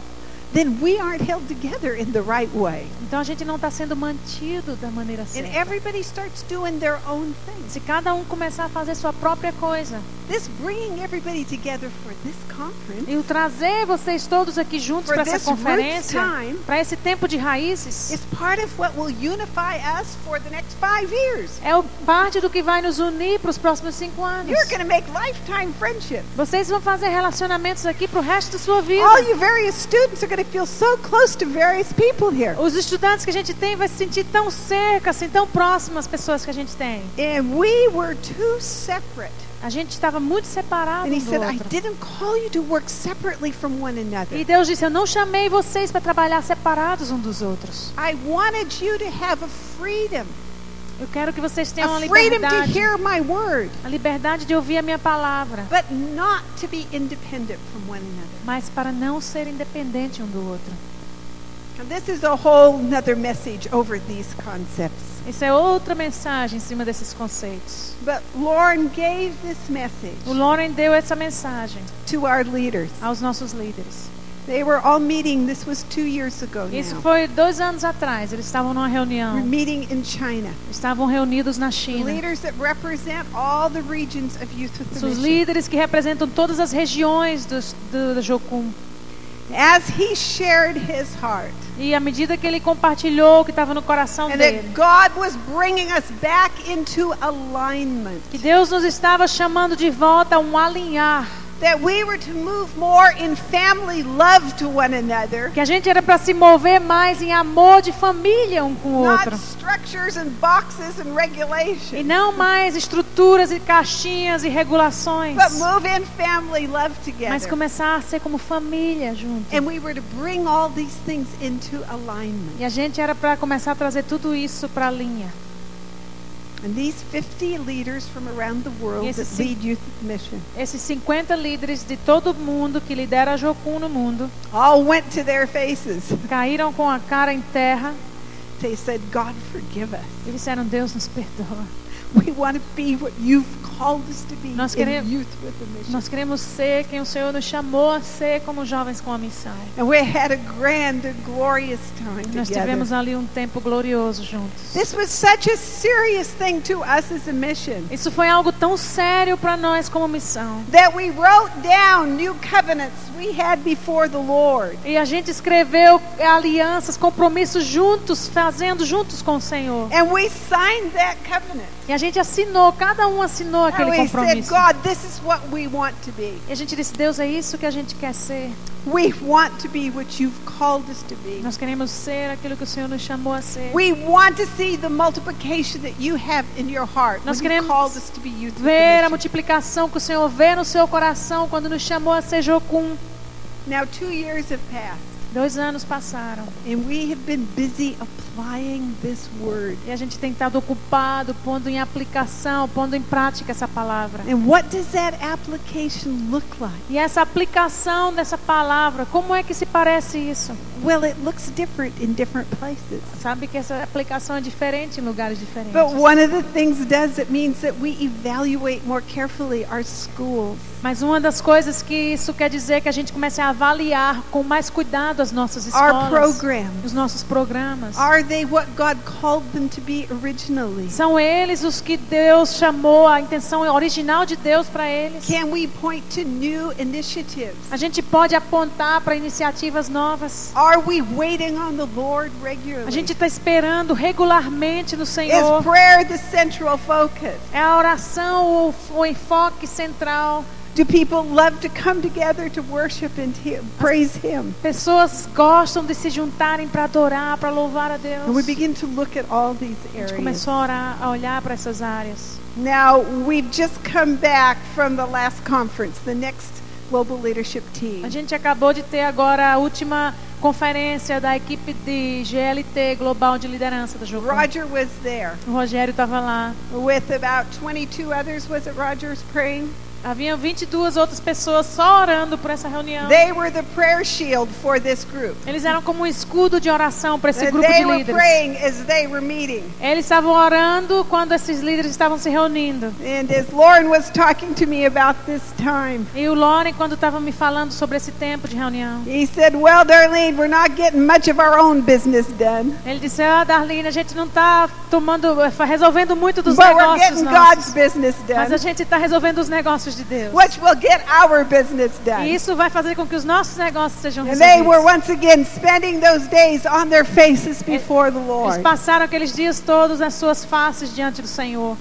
then we aren't held together in the right way. então a gente não está sendo mantido da maneira And certa. everybody starts doing their own thing. Se cada um começar a fazer sua própria coisa This bringing everybody together for this conference e o trazer vocês todos aqui juntos para essa conferência, para esse tempo de raízes, is part of what will unify us for the next five years. é parte do que vai nos unir para os próximos cinco anos. You're going to make lifetime friendships. Vocês vão fazer relacionamentos aqui para o resto da sua vida. All you various students are going to feel so close to various people here. Os estudantes que a gente tem vai se sentir tão cerca, assim, tão próximo às pessoas que a gente tem. And we were too separate. A gente estava muito separado And he said, I didn't call you to work separately from one E another. Deus disse: Eu não chamei vocês para trabalhar separados um dos outros. I wanted you to have a freedom, Eu quero que vocês tenham a liberdade, hear my word, a liberdade de ouvir a minha palavra, but not to be independent from one another. mas para não ser independente um do outro. And this is a whole nother message over these concepts. Isso é outra mensagem em cima desses conceitos. But Lauren gave this message O Lauren deu essa mensagem to our leaders. aos nossos líderes. They were all meeting, this was two years ago Isso now. foi dois anos atrás. Eles estavam numa We're reunião. meeting in China. Estavam reunidos na China. Leaders that represent all the regions of Youth with the Os Mission. líderes que representam todas as regiões do, do Jocum. As he shared his heart, E à medida que ele compartilhou o que estava no coração and dele, that God was bringing us back into alignment, que Deus nos estava chamando de volta a um alinhar, that we were to move more in family love to one another, que a gente era para se mover mais em amor de família um com o not outro. structures and boxes and E não mais estruturas e caixinhas e regulações, but move in family love mas começar a ser como família junto. And we were to bring all these things into alignment. E a gente era para começar a trazer tudo isso para a linha. And these 50 leaders from around the world that lead Youth Mission Esses 50 líderes de todo mundo que lidera a Jocum no mundo all went to their faces. caíram com a cara em terra They said, God, forgive us. e disseram: Deus nos perdoa. We want to be what you've called us to be Nós queremos- Youth with a Mission. Nós queremos ser quem o Senhor nos chamou a ser como jovens com a missão. And we had a grand and glorious time Nós tivemos ali um tempo glorioso juntos. This was such a serious thing to us as a mission Isso foi algo tão sério para nós como missão. that we wrote down new covenants we had before the Lord. E a gente escreveu alianças, compromissos juntos, fazendo juntos com o Senhor. And we signed that covenant. E a gente assinou, cada um assinou aquele compromisso. God, this is what we want to be. E a gente disse: Deus, é isso que a gente quer ser. We want to be what you've called us to be. Nós queremos ser aquilo que o Senhor nos chamou a ser. We want to see the multiplication that you have in your heart Nós queremos Ver a multiplicação que o Senhor vê no seu coração quando nos chamou a ser Jocum. Now, two years have passed. Dois anos passaram and we have been busy applying this word. e a gente tem estado ocupado, pondo em aplicação, pondo em prática essa palavra. And what does that application look like? E essa aplicação dessa palavra, como é que se parece isso? Well, it looks different in different places. Sabe que essa aplicação é diferente em lugares diferentes. But one of the things does, it means that we evaluate more carefully our schools. Mas uma das coisas que isso quer dizer é que a gente comece a avaliar com mais cuidado as nossas escolas, os nossos programas. Are they what God called them to be originally? São eles os que Deus chamou, a intenção original de Deus para eles. Can we point to new initiatives? A gente pode apontar para iniciativas novas. Are we waiting on the Lord A gente está esperando regularmente no Senhor. É a oração o, o enfoque central. Do people love to come together to worship and he- praise Him? Pessoas gostam de se juntarem para adorar, para louvar a Deus. And we begin to look at all these A gente areas. começou a, orar, a olhar para essas áreas. Now, we've just come back from the last conference, the next global leadership team. A gente acabou de ter agora a última conferência da equipe de GLT Global de Liderança da Jocum. Roger was there O Rogério estava lá. with about 22 others. Was it Roger's praying? Haviam 22 outras pessoas só orando por essa reunião. They were the prayer shield for this group. Eles eram como um escudo de oração para esse And grupo they de were líderes. praying as they were meeting. Eles estavam orando quando esses líderes estavam se reunindo. And as Lauren was talking to me about this time, E o Loren, quando estava me falando sobre esse tempo de reunião, he said, Well, Darlene, we're not getting much of our own business done, ele disse: Ah, Darlene, a gente não está tomando, eh, resolvendo muito dos but we're negócios getting God's business mas a done, gente está resolvendo os negócios de Deus. which will get our business E done. isso vai fazer com que os nossos negócios sejam And they were resolvidos. once again spending those days on their faces before the Eles Lord, passaram aqueles dias todos nas suas faces diante do Senhor,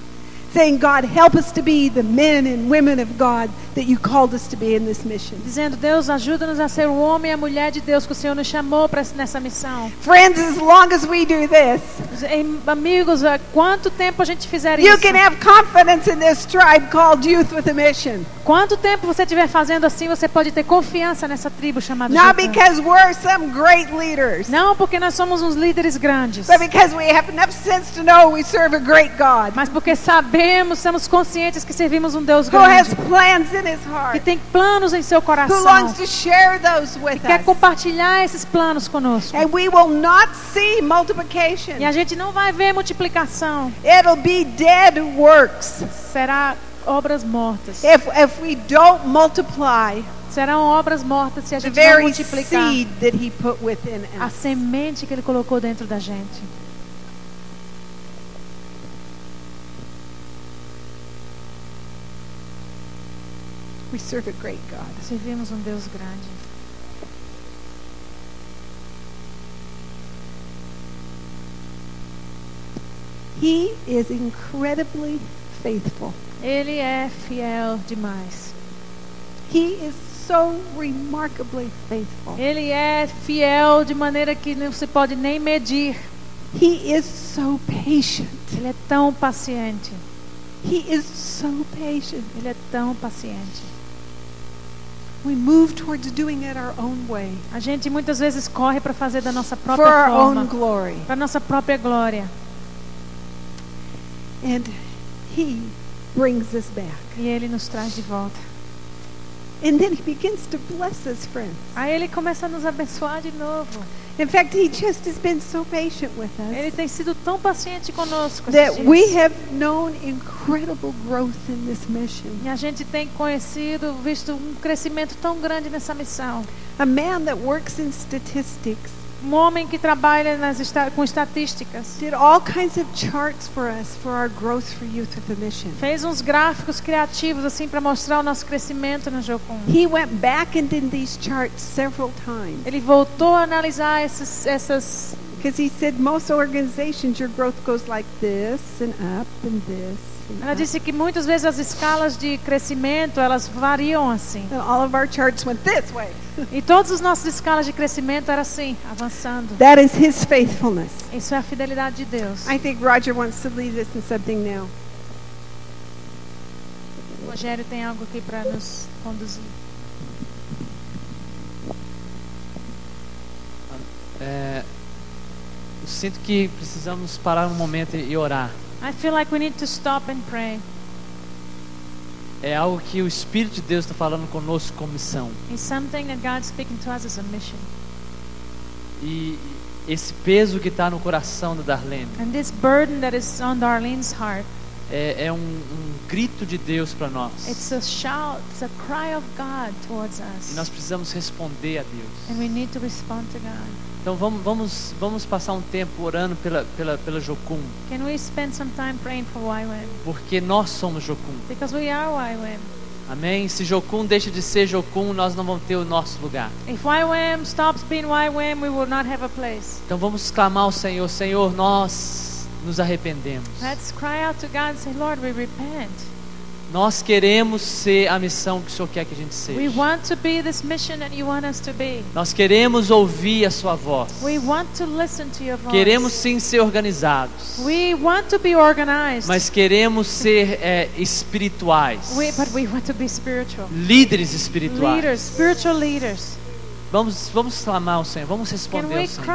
saying, God, help us to be the men and women of God that you called us to be in this mission. dizendo: Deus, ajuda-nos a ser o homem e a mulher de Deus que o Senhor nos chamou para nessa missão. Friends, as long as we do this, Amigos, há quanto tempo a gente fizer you isso? can have confidence in this tribe called Youth with a Mission. Quanto tempo você estiver fazendo assim, você pode ter confiança nessa tribo chamada Not because we're some great leaders, Não porque nós somos uns líderes grandes, but because we have enough sense to know we serve a great God mas porque sabemos, somos conscientes que servimos um Deus grande, que tem planos em seu coração, with quer compartilhar esses planos conosco. And we will not see multiplication. E a gente não vai ver multiplicação, It'll be dead works. será obras mortas. If, if we don't multiply Serão obras mortas se a gente não multiplicar seed that he put within a semente que ele colocou dentro da gente. We serve a great God. Servimos um Deus grande. He is incredibly faithful. Ele é fiel demais. He is so remarkably faithful. Ele é fiel de maneira que não se pode nem medir. He is so patient. Ele é tão paciente. He is so patient. Ele é tão paciente. We move towards doing it our own way A gente muitas vezes corre para fazer da nossa for própria our own forma, glory. para nossa própria glória. And He brings us back. E ele nos traz de volta. And then He begins to bless us, friends. Aí ele começa a nos abençoar de novo. In fact, He just has been so patient with Ele us tem sido tão paciente conosco. that we have known incredible growth in this mission. E a gente tem conhecido, visto um crescimento tão grande nessa missão. A man that works in statistics Um homem que trabalha nas esta- com estatísticas. did all kinds of charts for us for our growth for youth with a mission. Fez uns gráficos criativos assim para mostrar o nosso crescimento no Jocum. He went back and did these charts several times Ele voltou a analisar esses, essas because he said most organizations your growth goes like this and up and this. And, Ela up. disse que muitas vezes as escalas de crescimento elas variam assim. and all of our charts went this way. E todas as nossas escalas de crescimento eram assim, avançando. That is his faithfulness. Isso é a fidelidade de Deus. I think Roger wants to lead us in something now. O Rogério tem algo aqui para nos conduzir. É, sinto que precisamos parar um momento e orar. I feel like we need to stop and pray. É algo que o Espírito de Deus está falando conosco como missão. It's something that God's speaking to us as a mission. E esse peso que está no coração da Darlene And this burden that is on Darlene's heart, é, é um, um grito de Deus para nós. it's a shout, it's a cry of God towards E us. nós precisamos responder a Deus. And we need to respond to God. Então vamos, vamos, vamos passar um tempo orando pela, pela, pela Jocum, Can we spend some time praying for YWAM? porque nós somos Jocum. Because we are YWAM. Amém? Se Jocum deixa de ser Jocum, nós não vamos ter o nosso lugar. If YWAM stops being YWAM, we will not have a place. Então vamos clamar ao Senhor, Senhor, nós nos arrependemos. Let's cry out to God and say, Lord, we repent. Nós queremos ser a missão que o Senhor quer que a gente We seja. want to be this mission that you want us to be. Nós queremos ouvir a sua voz. Queremos sim ser organizados, We want to be organized. mas queremos ser é, espirituais, we, but we want to be spiritual. líderes espirituais. Leaders, spiritual leaders. Vamos, vamos clamar ao Senhor, vamos responder ao Senhor.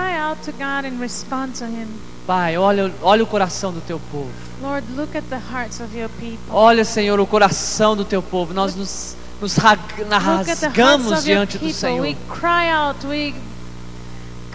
Pai, olha, olha o coração do teu povo. Lord, look at the hearts of your people. Olha, Senhor, o coração do teu povo. Nós nos, nos rasgamos diante do. Senhor. We cry out, we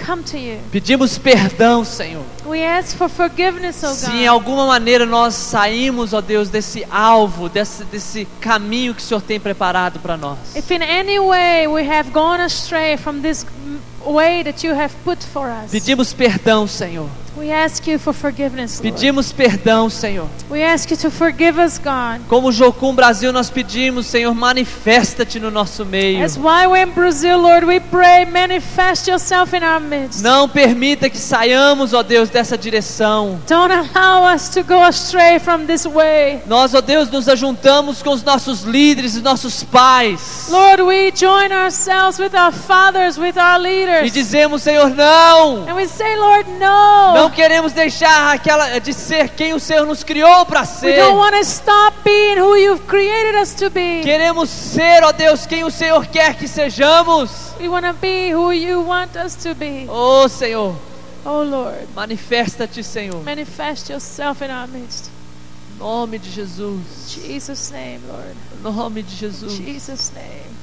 come to you. Pedimos perdão, Senhor. We ask for forgiveness, oh Se em alguma maneira nós saímos, ó Deus, desse alvo, desse, desse caminho que o Senhor tem preparado para nós. If in any way we have gone astray from this mm, way that you have put for us, Pedimos perdão, Senhor. We ask you for forgiveness, Lord. Pedimos perdão, Senhor. We ask you to forgive us, God. Como Jocum Brasil, nós pedimos, Senhor, manifesta-te no nosso meio. Brazil, Lord, we pray, manifest yourself in our midst. Não permita que saiamos, ó Deus, dessa direção. Don't allow us to go astray from this way. Nós, ó Deus, nos ajuntamos com os nossos líderes e nossos pais. Lord, we join ourselves with our fathers, with our E leaders. dizemos, Senhor, não. And we say, Lord, no. Não queremos deixar aquela de ser quem o Senhor nos criou para We ser. don't want to stop being who you've created us to be. Queremos ser, ó Deus, quem o Senhor quer que sejamos. We want to be who you want us to be. Oh, Senhor, Oh, Lord, manifesta-te, Senhor. manifest yourself in our midst. Nome de Jesus. Jesus' name, Lord. Nome de Jesus. Jesus' name.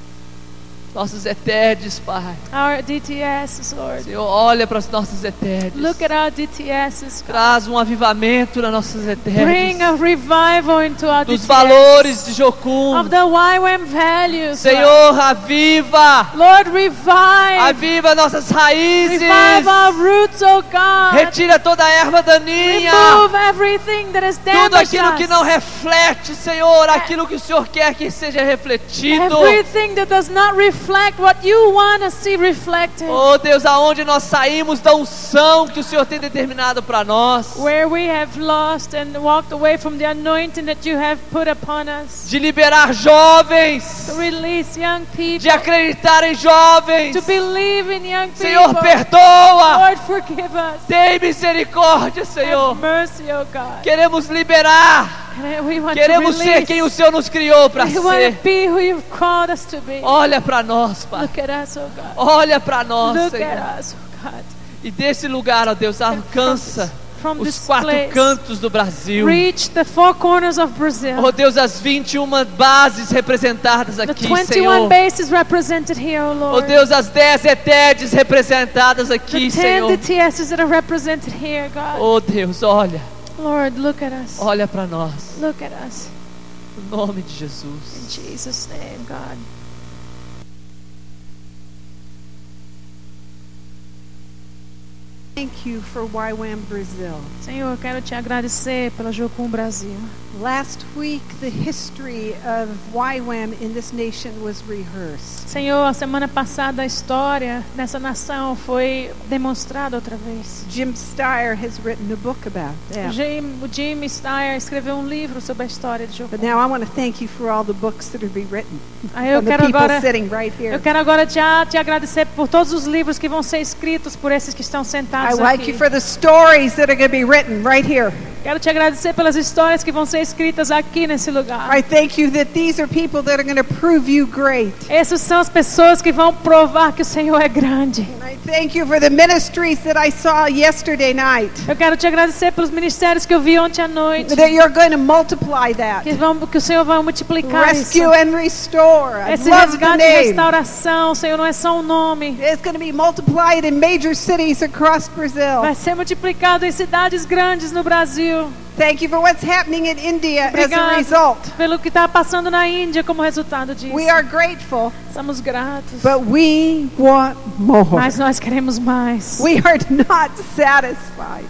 Nossos eterdes, Pai. Our DTSs, Lord. Senhor, olha para os nossos eterdes. Look at our DTSs, God. Traz um avivamento nas nossas Bring eterdes. a revival into our Dos DTS. valores de Jocum. Of the YWAM values. Senhor, aviva. Lord, revive. Aviva nossas raízes. Revive our roots, oh God. Retira toda a erva daninha. Remove everything that Tudo damaged aquilo que não reflete, Senhor, aquilo que o Senhor quer que seja refletido. Everything that does not reflect what you want to see reflected. Oh Deus, aonde nós saímos da unção que o Senhor tem determinado para nós. Where we have lost and walked away from the anointing that you have put upon us. De liberar jovens. To release young De people. acreditar em jovens. To believe in young Senhor, people. perdoa. Lord, forgive us. Tem misericórdia, Senhor. Have mercy, oh God. Queremos liberar. Queremos ser quem o Senhor nos criou para ser. Olha para nós, Pai. Us, oh. Olha para nós, Look Senhor. us, oh. E desse lugar, ó Deus, alcança From os quatro place, cantos do Brasil. reach the four corners of Brazil. Oh Deus, as 21 bases representadas The aqui, 21 Senhor. bases represented here, oh Oh Lord. Deus, as 10 etedes representadas the aqui, 10 Senhor. DTSs that are represented here, God. Oh Deus, olha, Lord, look at us. olha para nós. Look at us. Em nome de In Jesus. Jesus' name, God. Thank you for YWAM Brazil. Senhor, eu quero te agradecer pela Jocum Brasil. Last week, the history of YWAM in this nation was rehearsed. Senhor, a semana passada a história nessa nação foi demonstrada outra vez. Jim Steyer has written a book about that. Jim, o Jim Steyer escreveu um livro sobre a história de Jocum. But now I want to thank you for all the books that are be written. Aí eu From the quero agora sitting right here. Eu quero agora te, te agradecer por todos os livros que vão ser escritos por esses que estão I like you for the stories that are going to be written right here. Quero te agradecer pelas histórias que vão ser escritas aqui nesse lugar. I thank you that these are people that are going to prove you great. Essas são as pessoas que vão provar que o Senhor é grande. And I thank you for the ministries that I saw yesterday night. Eu quero te agradecer pelos ministérios que eu vi ontem à noite. That you're going to multiply that. Que, vão, que o Senhor vai multiplicar Rescue isso. and restore. I Esse love resgate e restauração, Senhor, não é só um nome. It's going to be multiplied in major cities across Brazil. Vai ser multiplicado em cidades grandes no Brasil. Thank you for what's happening in India as a result. pelo que está passando na Índia como resultado disso. We are grateful, Somos gratos. but we want more. Mas nós queremos mais. We are not satisfied.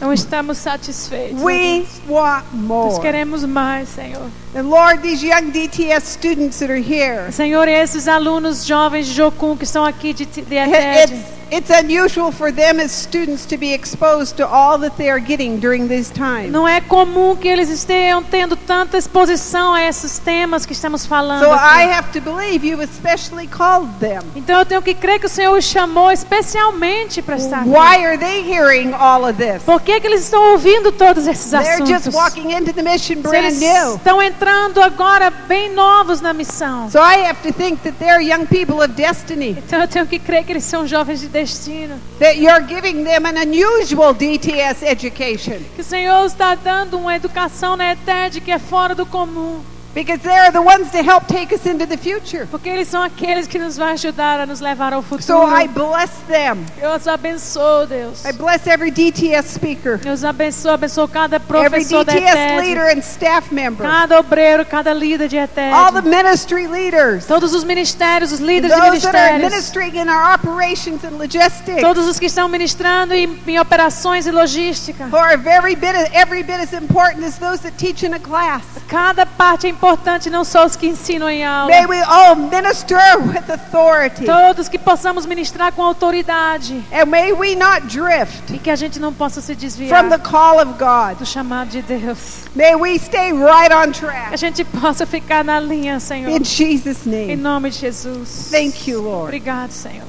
Não estamos satisfeitos. We want Nós more. queremos mais, Senhor. And Lord, these young DTS students that are here, Senhor, esses alunos jovens de Jocum que estão aqui de, ETED, it's unusual for them as students to be exposed to all that they are getting during this time. não é comum que eles estejam tendo tanta exposição a esses temas que estamos falando. So aqui. I have to believe you especially called them. Então eu tenho que crer que o Senhor os chamou especialmente para estar aqui. Why are they hearing all of this? Por que, que eles estão ouvindo todos esses They're just assuntos? walking into the mission brand eles new. estão entrando agora bem novos na missão. So I have to think that they're young people of destiny, Então eu tenho que crer que eles são jovens de destino. that you're giving them an unusual DTS education Que o Senhor está dando uma educação na ETED que é fora do comum. Because they're the ones to help take us into the future. Porque eles são aqueles que nos vão ajudar a nos levar ao futuro. So I bless them. Eu os abençoo, Deus. I bless every DTS speaker, Eu os abençoo, abençoo cada every professor da DTS ETED, leader and staff member, cada obreiro, cada líder de ETED, all the ministry leaders, todos os ministérios, os líderes de those that are ministérios, ministering in our operations and logistics, todos os que estão ministrando em, em operações e logística. who are very bit every bit as important as those that teach in a class. Cada parte é importante, não só os que ensinam em aula. May we all minister with authority. Todos que possamos ministrar com autoridade And may we not drift e que a gente não possa se desviar from the call of God. do chamado de Deus. May we stay right on Que a track. gente possa ficar na linha, Senhor. In Jesus' Em name. nome de Jesus. Thank you, Lord. Obrigado, Senhor.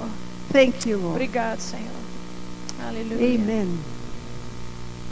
Thank you, Lord. Obrigado, Senhor. Aleluia. Amen.